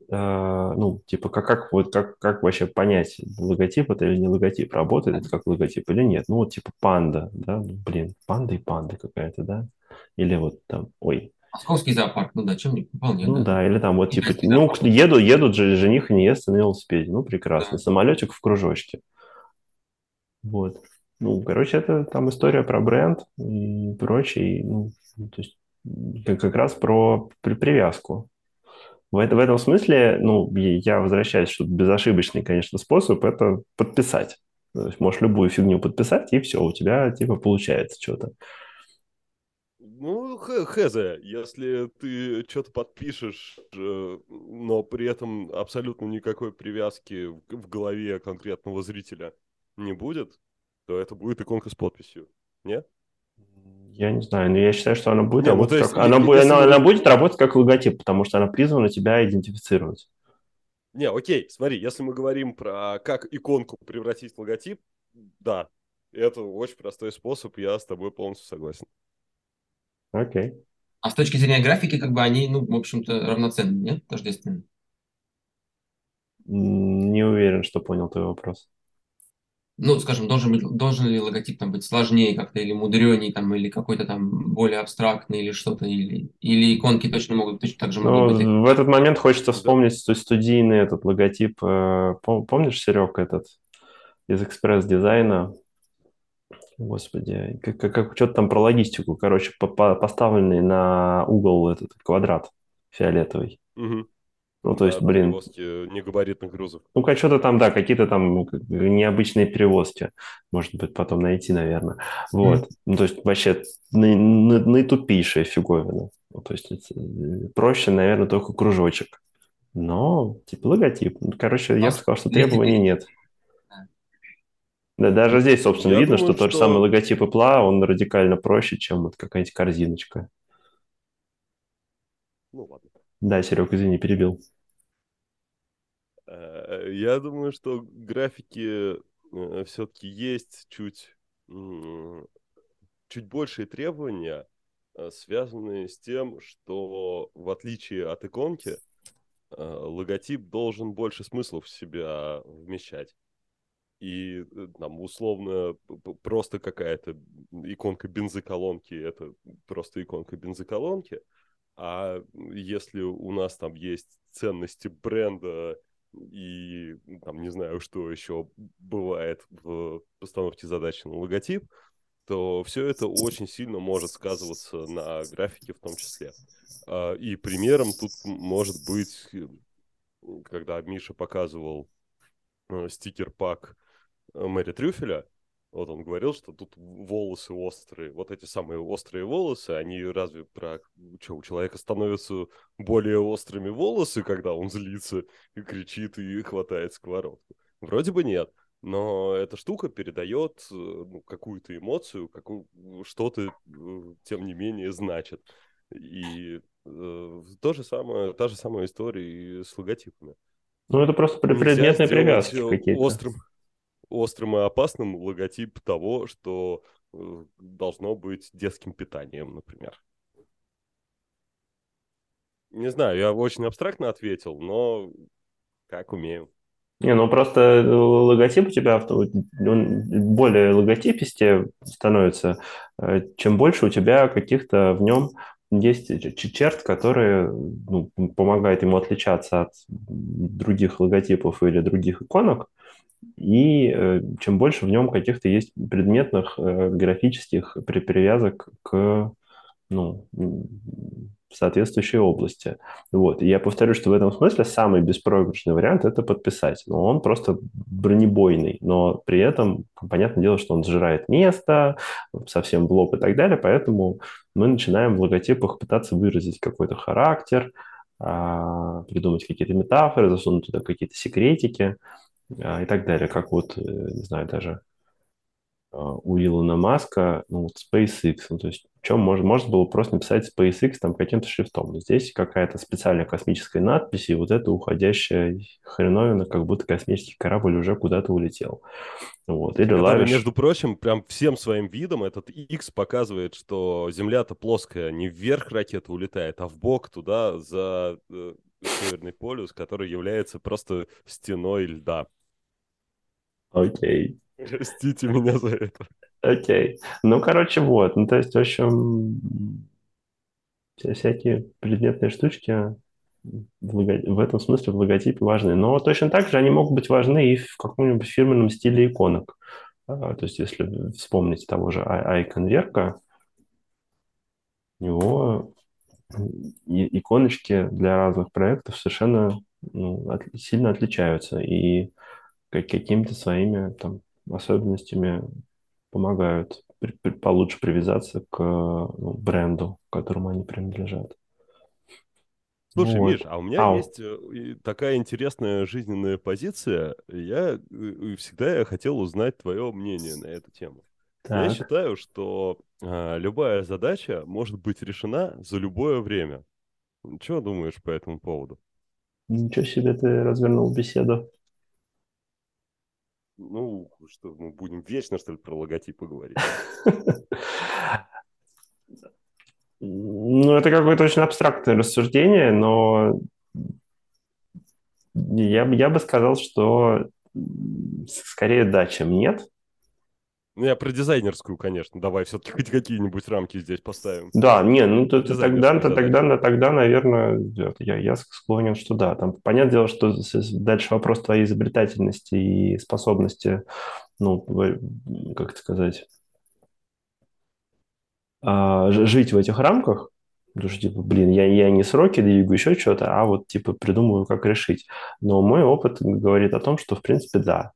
ну, типа, как, как, вот, как, как вообще понять, логотип это или не логотип, работает это как логотип или нет. Ну, вот типа панда, да, ну, блин, панда и панда какая-то, да, или вот там, ой, Московский зоопарк, ну да, чем не вполне, ну да. да, или там вот типа, ну, зоопарк. еду, едут же жених и невеста на велосипеде, ну, прекрасно, Да. самолетик в кружочке. Вот. Ну, короче, это там история про бренд и прочее. и, Ну, то есть как как раз про при- привязку. В, это- в этом смысле, ну, я возвращаюсь, что безошибочный, конечно, способ – это подписать. То есть можешь любую фигню подписать, и все, у тебя типа получается что-то. Ну, хз, если ты что-то подпишешь, э, но при этом абсолютно никакой привязки в голове конкретного зрителя не будет, то это будет иконка с подписью. Нет? Я не знаю, но я считаю, что она будет Не, ну, работать есть, как... Она, е- бу- если она, она будет работать как логотип, потому что она призвана тебя идентифицировать. Не, окей, смотри, если мы говорим про как иконку превратить в логотип, да, это очень простой способ, я с тобой полностью согласен. Окей. А с точки зрения графики, как бы они, ну, в общем-то, равноценны, нет? Тождественны. Не уверен, что понял твой вопрос. Ну, скажем, должен, быть, должен ли логотип там быть сложнее как-то, или мудренее, там, или какой-то там более абстрактный, или что-то, или, или иконки точно могут, точно так же Ну, могут быть. в этот момент хочется вспомнить сту- студийный этот логотип. э, пом- Помнишь, Серег, этот из экспресс-дизайна? Господи, как, как, как- что-то там про логистику, короче, по- по- поставленный на угол этот квадрат фиолетовый. Мгм. Ну, то есть, Да, блин, перевозки негабаритных грузов. ну, как что-то там, да, какие-то там ну, необычные перевозки. Может быть, потом найти, наверное. Вот. Ну, то есть, вообще на- на- наитупейшая фиговина. Ну, то есть, э, проще, наверное, только кружочек. Но, типа, логотип. Ну, Короче, я бы сказал, что требований нет. Да. Да, даже здесь, собственно, Я видно, думаю, что тот же что- самый логотип Apple, он радикально проще, чем вот какая-нибудь корзиночка. Ну ладно. Да, Серег, извини, перебил. Э, Я думаю, что графики все-таки есть чуть, чуть большие требования, э, связанные с тем, что в отличие от иконки, э, логотип должен больше смыслов в себя вмещать. И э, там условно просто какая-то иконка бензоколонки, это просто иконка бензоколонки. А если у нас там есть ценности бренда и там не знаю, что еще бывает в постановке задачи на логотип, то все это очень сильно может сказываться на графике в том числе. А, и примером тут может быть, когда Миша показывал э, стикер-пак э, Мэри Трюфеля, вот он говорил, что тут волосы острые. Вот эти самые острые волосы, они разве про... Что, у человека становятся более острыми волосы, когда он злится и кричит и хватает сковородку? Вроде бы нет. Но эта штука передает ну, какую-то эмоцию, какую... что-то, тем не менее, значит. И э, то же самое, та же самая история и с логотипами. Ну, это просто предметные привязки какие-то. Острым, острым и опасным логотип того, что э, должно быть детским питанием, например. Не знаю, я очень абстрактно ответил, но как умею. Не, ну просто э, логотип у тебя он более логотипистее становится, э, чем больше у тебя каких-то в нем есть черт, которые ну, помогают ему отличаться от других логотипов или других иконок, и э, чем больше в нем каких-то есть предметных э, графических при привязок к ну, соответствующей области. Вот. И я повторю, что в этом смысле самый беспроигрышный вариант – это подписать. Но он просто бронебойный, но при этом, понятное дело, что он сжирает место, совсем блок и так далее, поэтому мы начинаем в логотипах пытаться выразить какой-то характер, а, придумать какие-то метафоры, засунуть туда какие-то секретики и так далее, как вот, э, не знаю, даже а, у Илона Маска, ну, вот SpaceX, ну, то есть чем можно, можно было просто написать SpaceX там каким-то шрифтом. Здесь какая-то специальная космическая надпись, и вот эта уходящая хреновина, как будто космический корабль уже куда-то улетел. Вот. Или лавиш... Между прочим, прям всем своим видом этот X показывает, что Земля-то плоская, не вверх ракета улетает, а в бок туда за э, Северный полюс, который является просто стеной льда. Окей. Okay. Простите меня за это. Окей. Ну, короче, вот. Ну, то есть, в общем, всякие предметные штучки в, лого... в этом смысле в логотипе важны. Но точно так же они могут быть важны и в каком-нибудь фирменном стиле иконок. А, то есть, если вспомнить того же Icon Верка, у него иконочки для разных проектов совершенно ну, от, сильно отличаются. И какими-то своими там, особенностями помогают при, при, получше привязаться к ну, бренду, которому они принадлежат. Слушай, вот. Миш, а у меня Ау. есть э, такая интересная жизненная позиция. Я э, всегда я хотел узнать твое мнение на эту тему. Так. Я считаю, что а, любая задача может быть решена за любое время. Что думаешь по этому поводу? Ничего себе ты развернул беседу. Ну, что, мы будем вечно, что ли, про логотипы говорить? Ну, это какое-то очень абстрактное рассуждение, но я, я бы сказал, что скорее да, чем нет. Ну, я про дизайнерскую, конечно. Давай все-таки хоть какие-нибудь рамки здесь поставим. Да, не, ну то, то тогда, то, тогда, тогда, наверное, я, я склонен, что да. Там, понятное дело, что дальше вопрос твоей изобретательности и способности, ну, как это сказать, а, жить в этих рамках, Потому что, типа, блин, я, я не сроки двигаю, еще что-то, а вот, типа, придумываю, как решить. Но мой опыт говорит о том, что, в принципе, да,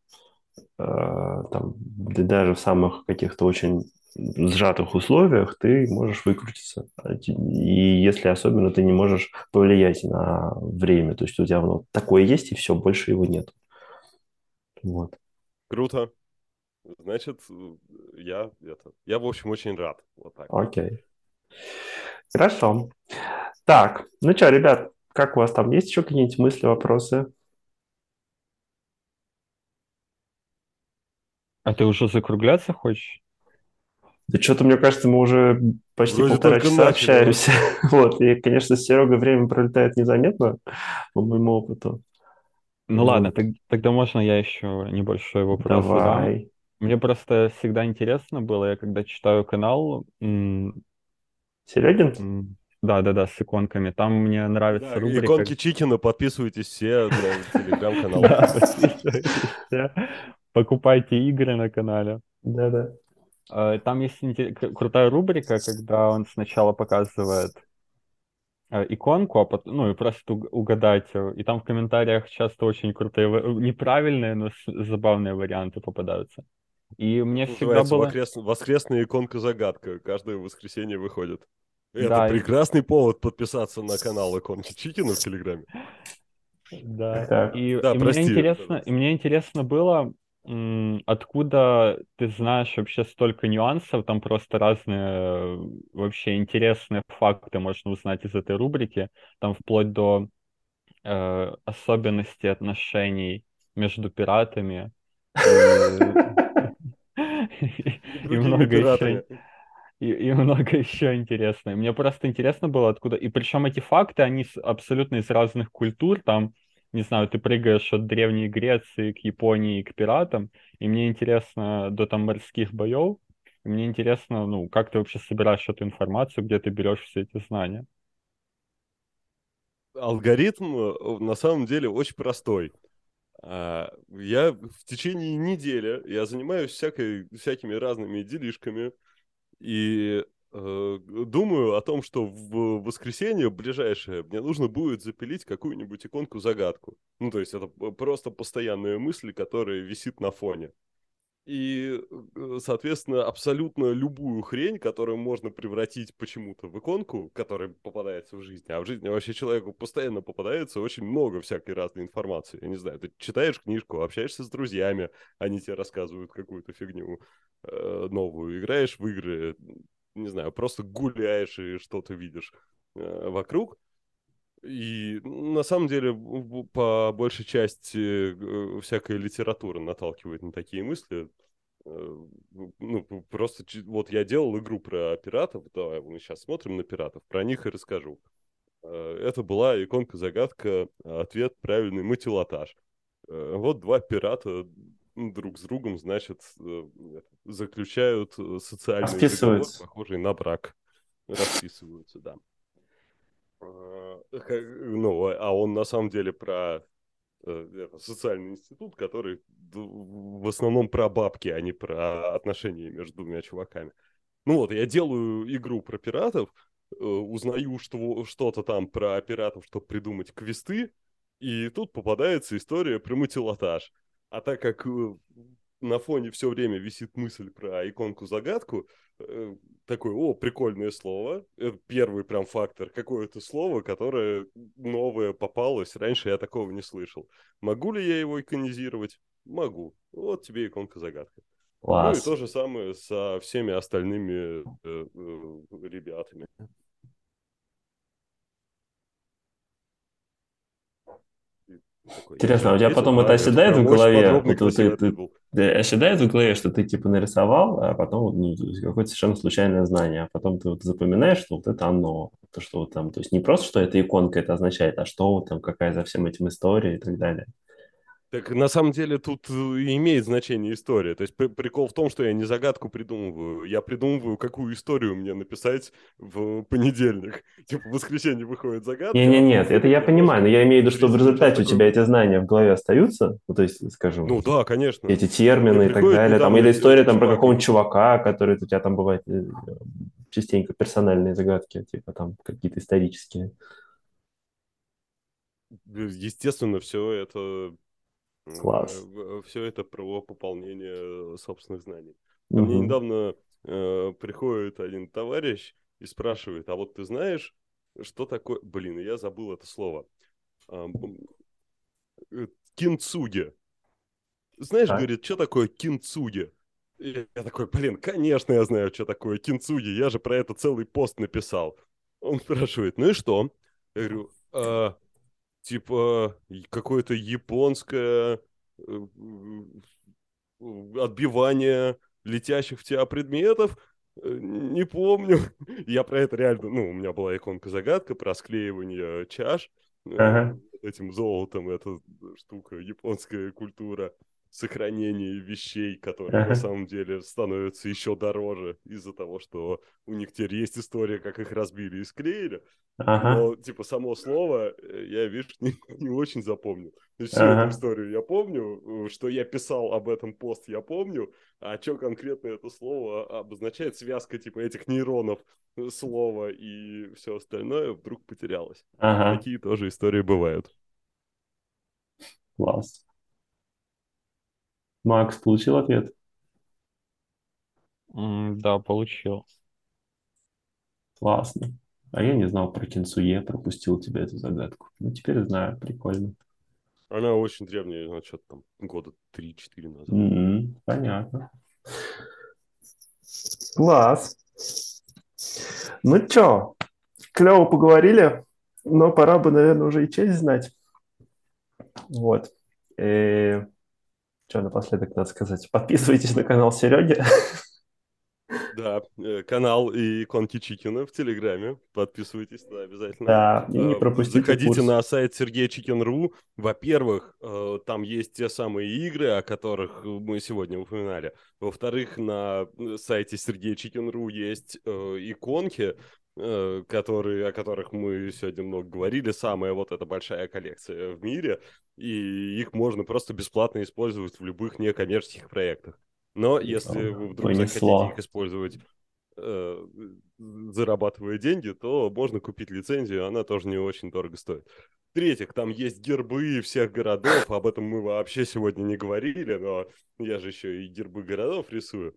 там, даже в самых каких-то очень сжатых условиях ты можешь выкрутиться. И если особенно ты не можешь повлиять на время, то есть у тебя ну, такое есть, и все, больше его нет. Вот. Круто. Значит, я это, я, в общем, очень рад. Вот так. Окей. Хорошо. Так, ну что, ребят, как у вас там есть еще какие-нибудь мысли, вопросы? А ты уже закругляться хочешь? Да что-то, мне кажется, мы уже почти Вроде полтора часа начали. общаемся. вот, и, конечно, с Серегой время пролетает незаметно, по моему опыту. Ну вот. ладно, так, тогда можно я еще небольшой вопрос Давай. задам? Мне просто всегда интересно было, я когда читаю канал... Серегин? Да, да, да, с иконками. Там мне нравится да, рубрика... Иконки Чикина, подписывайтесь все на телеграм-канал. Покупайте игры на канале. Да-да. Э, Там есть крутая рубрика, когда он сначала показывает э, иконку, а потом, ну, и просит уг- угадать. И там в комментариях часто очень крутые, неправильные, но забавные варианты попадаются. И мне всегда Называется было... «Воскрес- «Воскресная иконка-загадка». Каждое воскресенье выходит. Это Да, и- прекрасный повод подписаться на канал иконки Чикина в Телеграме. Да, Так. и, Да, и мне прости, интересно, пожалуйста. и мне интересно было, откуда ты знаешь вообще столько нюансов, там просто разные вообще интересные факты можно узнать из этой рубрики, там вплоть до э, особенностей отношений между пиратами и, много еще и, и много еще интересного. Мне просто интересно было, откуда... И причем эти факты, они абсолютно из разных культур. Там, не знаю, ты прыгаешь от Древней Греции к Японии, к пиратам. И мне интересно до там морских боев. И мне интересно, ну, как ты вообще собираешь эту информацию, где ты берешь все эти знания. Алгоритм э, на самом деле очень простой. А, Я в течение недели я занимаюсь всякой, всякими разными делишками и думаю о том, что в воскресенье ближайшее мне нужно будет запилить какую-нибудь иконку-загадку. Ну, то есть это просто постоянная мысль, которая висит на фоне. И, э, соответственно, абсолютно любую хрень, которую можно превратить почему-то в иконку, которая попадается в жизни, а в жизни вообще человеку постоянно попадается очень много всякой разной информации. Я не знаю, ты читаешь книжку, общаешься с друзьями, они тебе рассказывают какую-то фигню э, новую, играешь в игры, не знаю, просто гуляешь и что-то видишь э, вокруг. И на самом деле, по большей части, э, всякая литература наталкивает на такие мысли. Э, Ну, просто вот я делал игру про пиратов, давай мы сейчас смотрим на пиратов, про них и расскажу. Это была иконка-загадка, ответ правильный, матилотаж. Вот два пирата друг с другом, значит, заключают э, социальный договор, Расписываются. похожий на брак. Расписываются, да. Э, Ну, а он на самом деле про э, социальный институт, который в основном про бабки, а не про отношения между двумя чуваками. Ну вот, я делаю игру про пиратов, узнаю что, что-то там про пиратов, чтобы придумать квесты, и тут попадается история про матилотаж. А так как на фоне все время висит мысль про иконку-загадку, э, такой, о, прикольное слово. Это первый прям фактор. Какое-то слово, которое новое попалось. Раньше я такого не слышал. Могу ли я его иконизировать? Могу. Вот тебе иконка-загадка. Ну и Класс. то же самое со всеми остальными э, э, ребятами. Такой, Интересно, а у тебя потом это оседает в голове? красивый ты- ты- был. Да, оседает в голове, что ты типа нарисовал, а потом ну, какое-то совершенно случайное знание, а потом ты вот запоминаешь, что вот это оно, то что вот там, то есть не просто, что это иконка это означает, а что вот там, какая за всем этим история и так далее. Так на самом деле тут э, имеет значение история. То есть при- прикол в том, что я не загадку придумываю, я придумываю, какую историю мне написать в понедельник. Типа в воскресенье выходит загадка. Не, не, а нет, это я понимаю, но я имею в виду, что в результате у тебя эти знания в голове остаются, ну, то есть, скажем, Ну да, конечно. эти термины и так далее, там, или история там про какого-нибудь чувака, который у тебя там бывает э, частенько персональные загадки, типа там какие-то исторические. Естественно, все это... Класс. Все это про пополнение э, собственных знаний. Ко мне недавно э, приходит один товарищ и спрашивает, а вот ты знаешь, что такое... Блин, я забыл это слово. А, э, кинцуги. Знаешь, Так. говорит, что такое кинцуги? И я такой, блин, конечно, я знаю, что такое кинцуги. Я же про это целый пост написал. Он спрашивает, ну и что? Я говорю, «А, типа какое-то японское э, э, отбивание летящих в тебя предметов. Э, Не помню. Я про это реально... Ну, у меня была иконка-загадка про склеивание чаш. Ага. Этим золотом, эта штука, японская культура. Сохранении вещей, которые Ага. на самом деле становятся еще дороже из-за того, что у них теперь есть история, как их разбили и склеили. Ага. Но, типа, само слово э, я, видишь, не, не очень запомнил. То есть всю Ага. эту историю я помню, э, что я писал об этом пост, я помню, а что конкретно это слово обозначает, связка, типа, этих нейронов э, слова и все остальное вдруг потерялось. Ага. Такие тоже истории бывают. Класс. Макс получил ответ? М, Да, получил. Классно. А я не знал про Кинсуе, пропустил тебе эту загадку. Ну, теперь знаю, прикольно. Она очень древняя, она что-то там года 3-4 назад. М, Понятно. Класс. Ну чё, клево поговорили, но пора бы, наверное, уже и честь знать. Вот. Что напоследок надо сказать? Подписывайтесь на канал Сереги. Да, э, канал и иконки Чикина в Телеграме. Подписывайтесь туда обязательно. Да, и не Э, пропустите Заходите курс. на сайт Сергея Чикин.ру. Во-первых, э, там есть те самые игры, о которых мы сегодня упоминали. Во-вторых, на сайте Сергея Чикин.ру есть иконки, которые, о которых мы сегодня много говорили. Самая вот эта большая коллекция в мире. И их можно просто бесплатно использовать в любых некоммерческих проектах. Но если вы вдруг захотите Понесло. их использовать э, зарабатывая деньги, то можно купить лицензию, она тоже не очень дорого стоит. В-третьих, там есть гербы всех городов, об этом мы вообще сегодня не говорили, но я же еще и гербы городов рисую.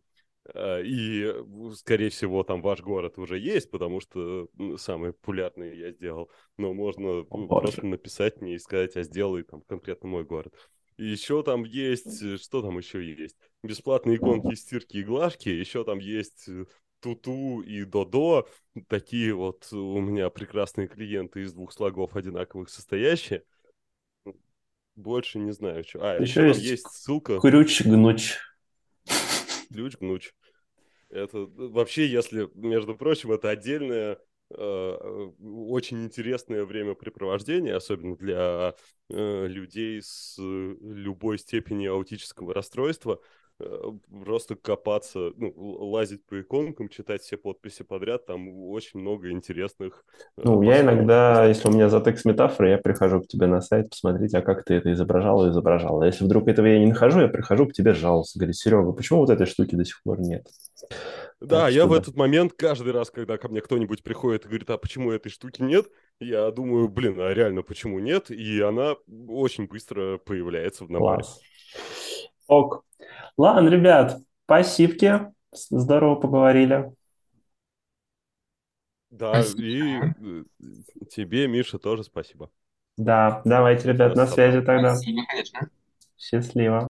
А, И, э, скорее всего, там ваш город уже есть, потому что ну, самый популярный я сделал. Но можно ну, боже. просто написать мне и сказать, а сделай там конкретно мой город. И еще там есть, э, что там еще есть? Бесплатные иконки, стирки и глажки. Еще там есть э, Туту и Додо. Такие вот у меня прекрасные клиенты из двух слогов одинаковых состоящие. Больше не знаю, что. А, Еще еще есть есть ссылка. Крюч-гнуч. Ключ гнуч. Это э, вообще, если, между прочим, это отдельное э, очень интересное времяпрепровождение, особенно для э, людей с любой степенью аутического расстройства. Э, Просто копаться, ну, лазить по иконкам, читать все подписи подряд, там очень много интересных. э, Ну, я иногда, если у меня затекст метафоры, я прихожу к тебе на сайт посмотреть, а как ты это изображал и изображал. А если вдруг этого я не нахожу, я прихожу к тебе жаловаться. Говорю, Серега, почему вот этой штуки до сих пор нет? Да, Так я что в этот момент каждый раз, когда ко мне кто-нибудь приходит и говорит, а почему этой штуки нет, я думаю, блин, а реально почему нет? И она очень быстро появляется в наборе. Класс. Ок. Ладно, ребят, спасибо. Здорово поговорили. Да, Спасибо. и э, тебе, Миша, тоже спасибо. Да, давайте, ребят, на Красота. связи тогда. Спасибо, конечно. Счастливо.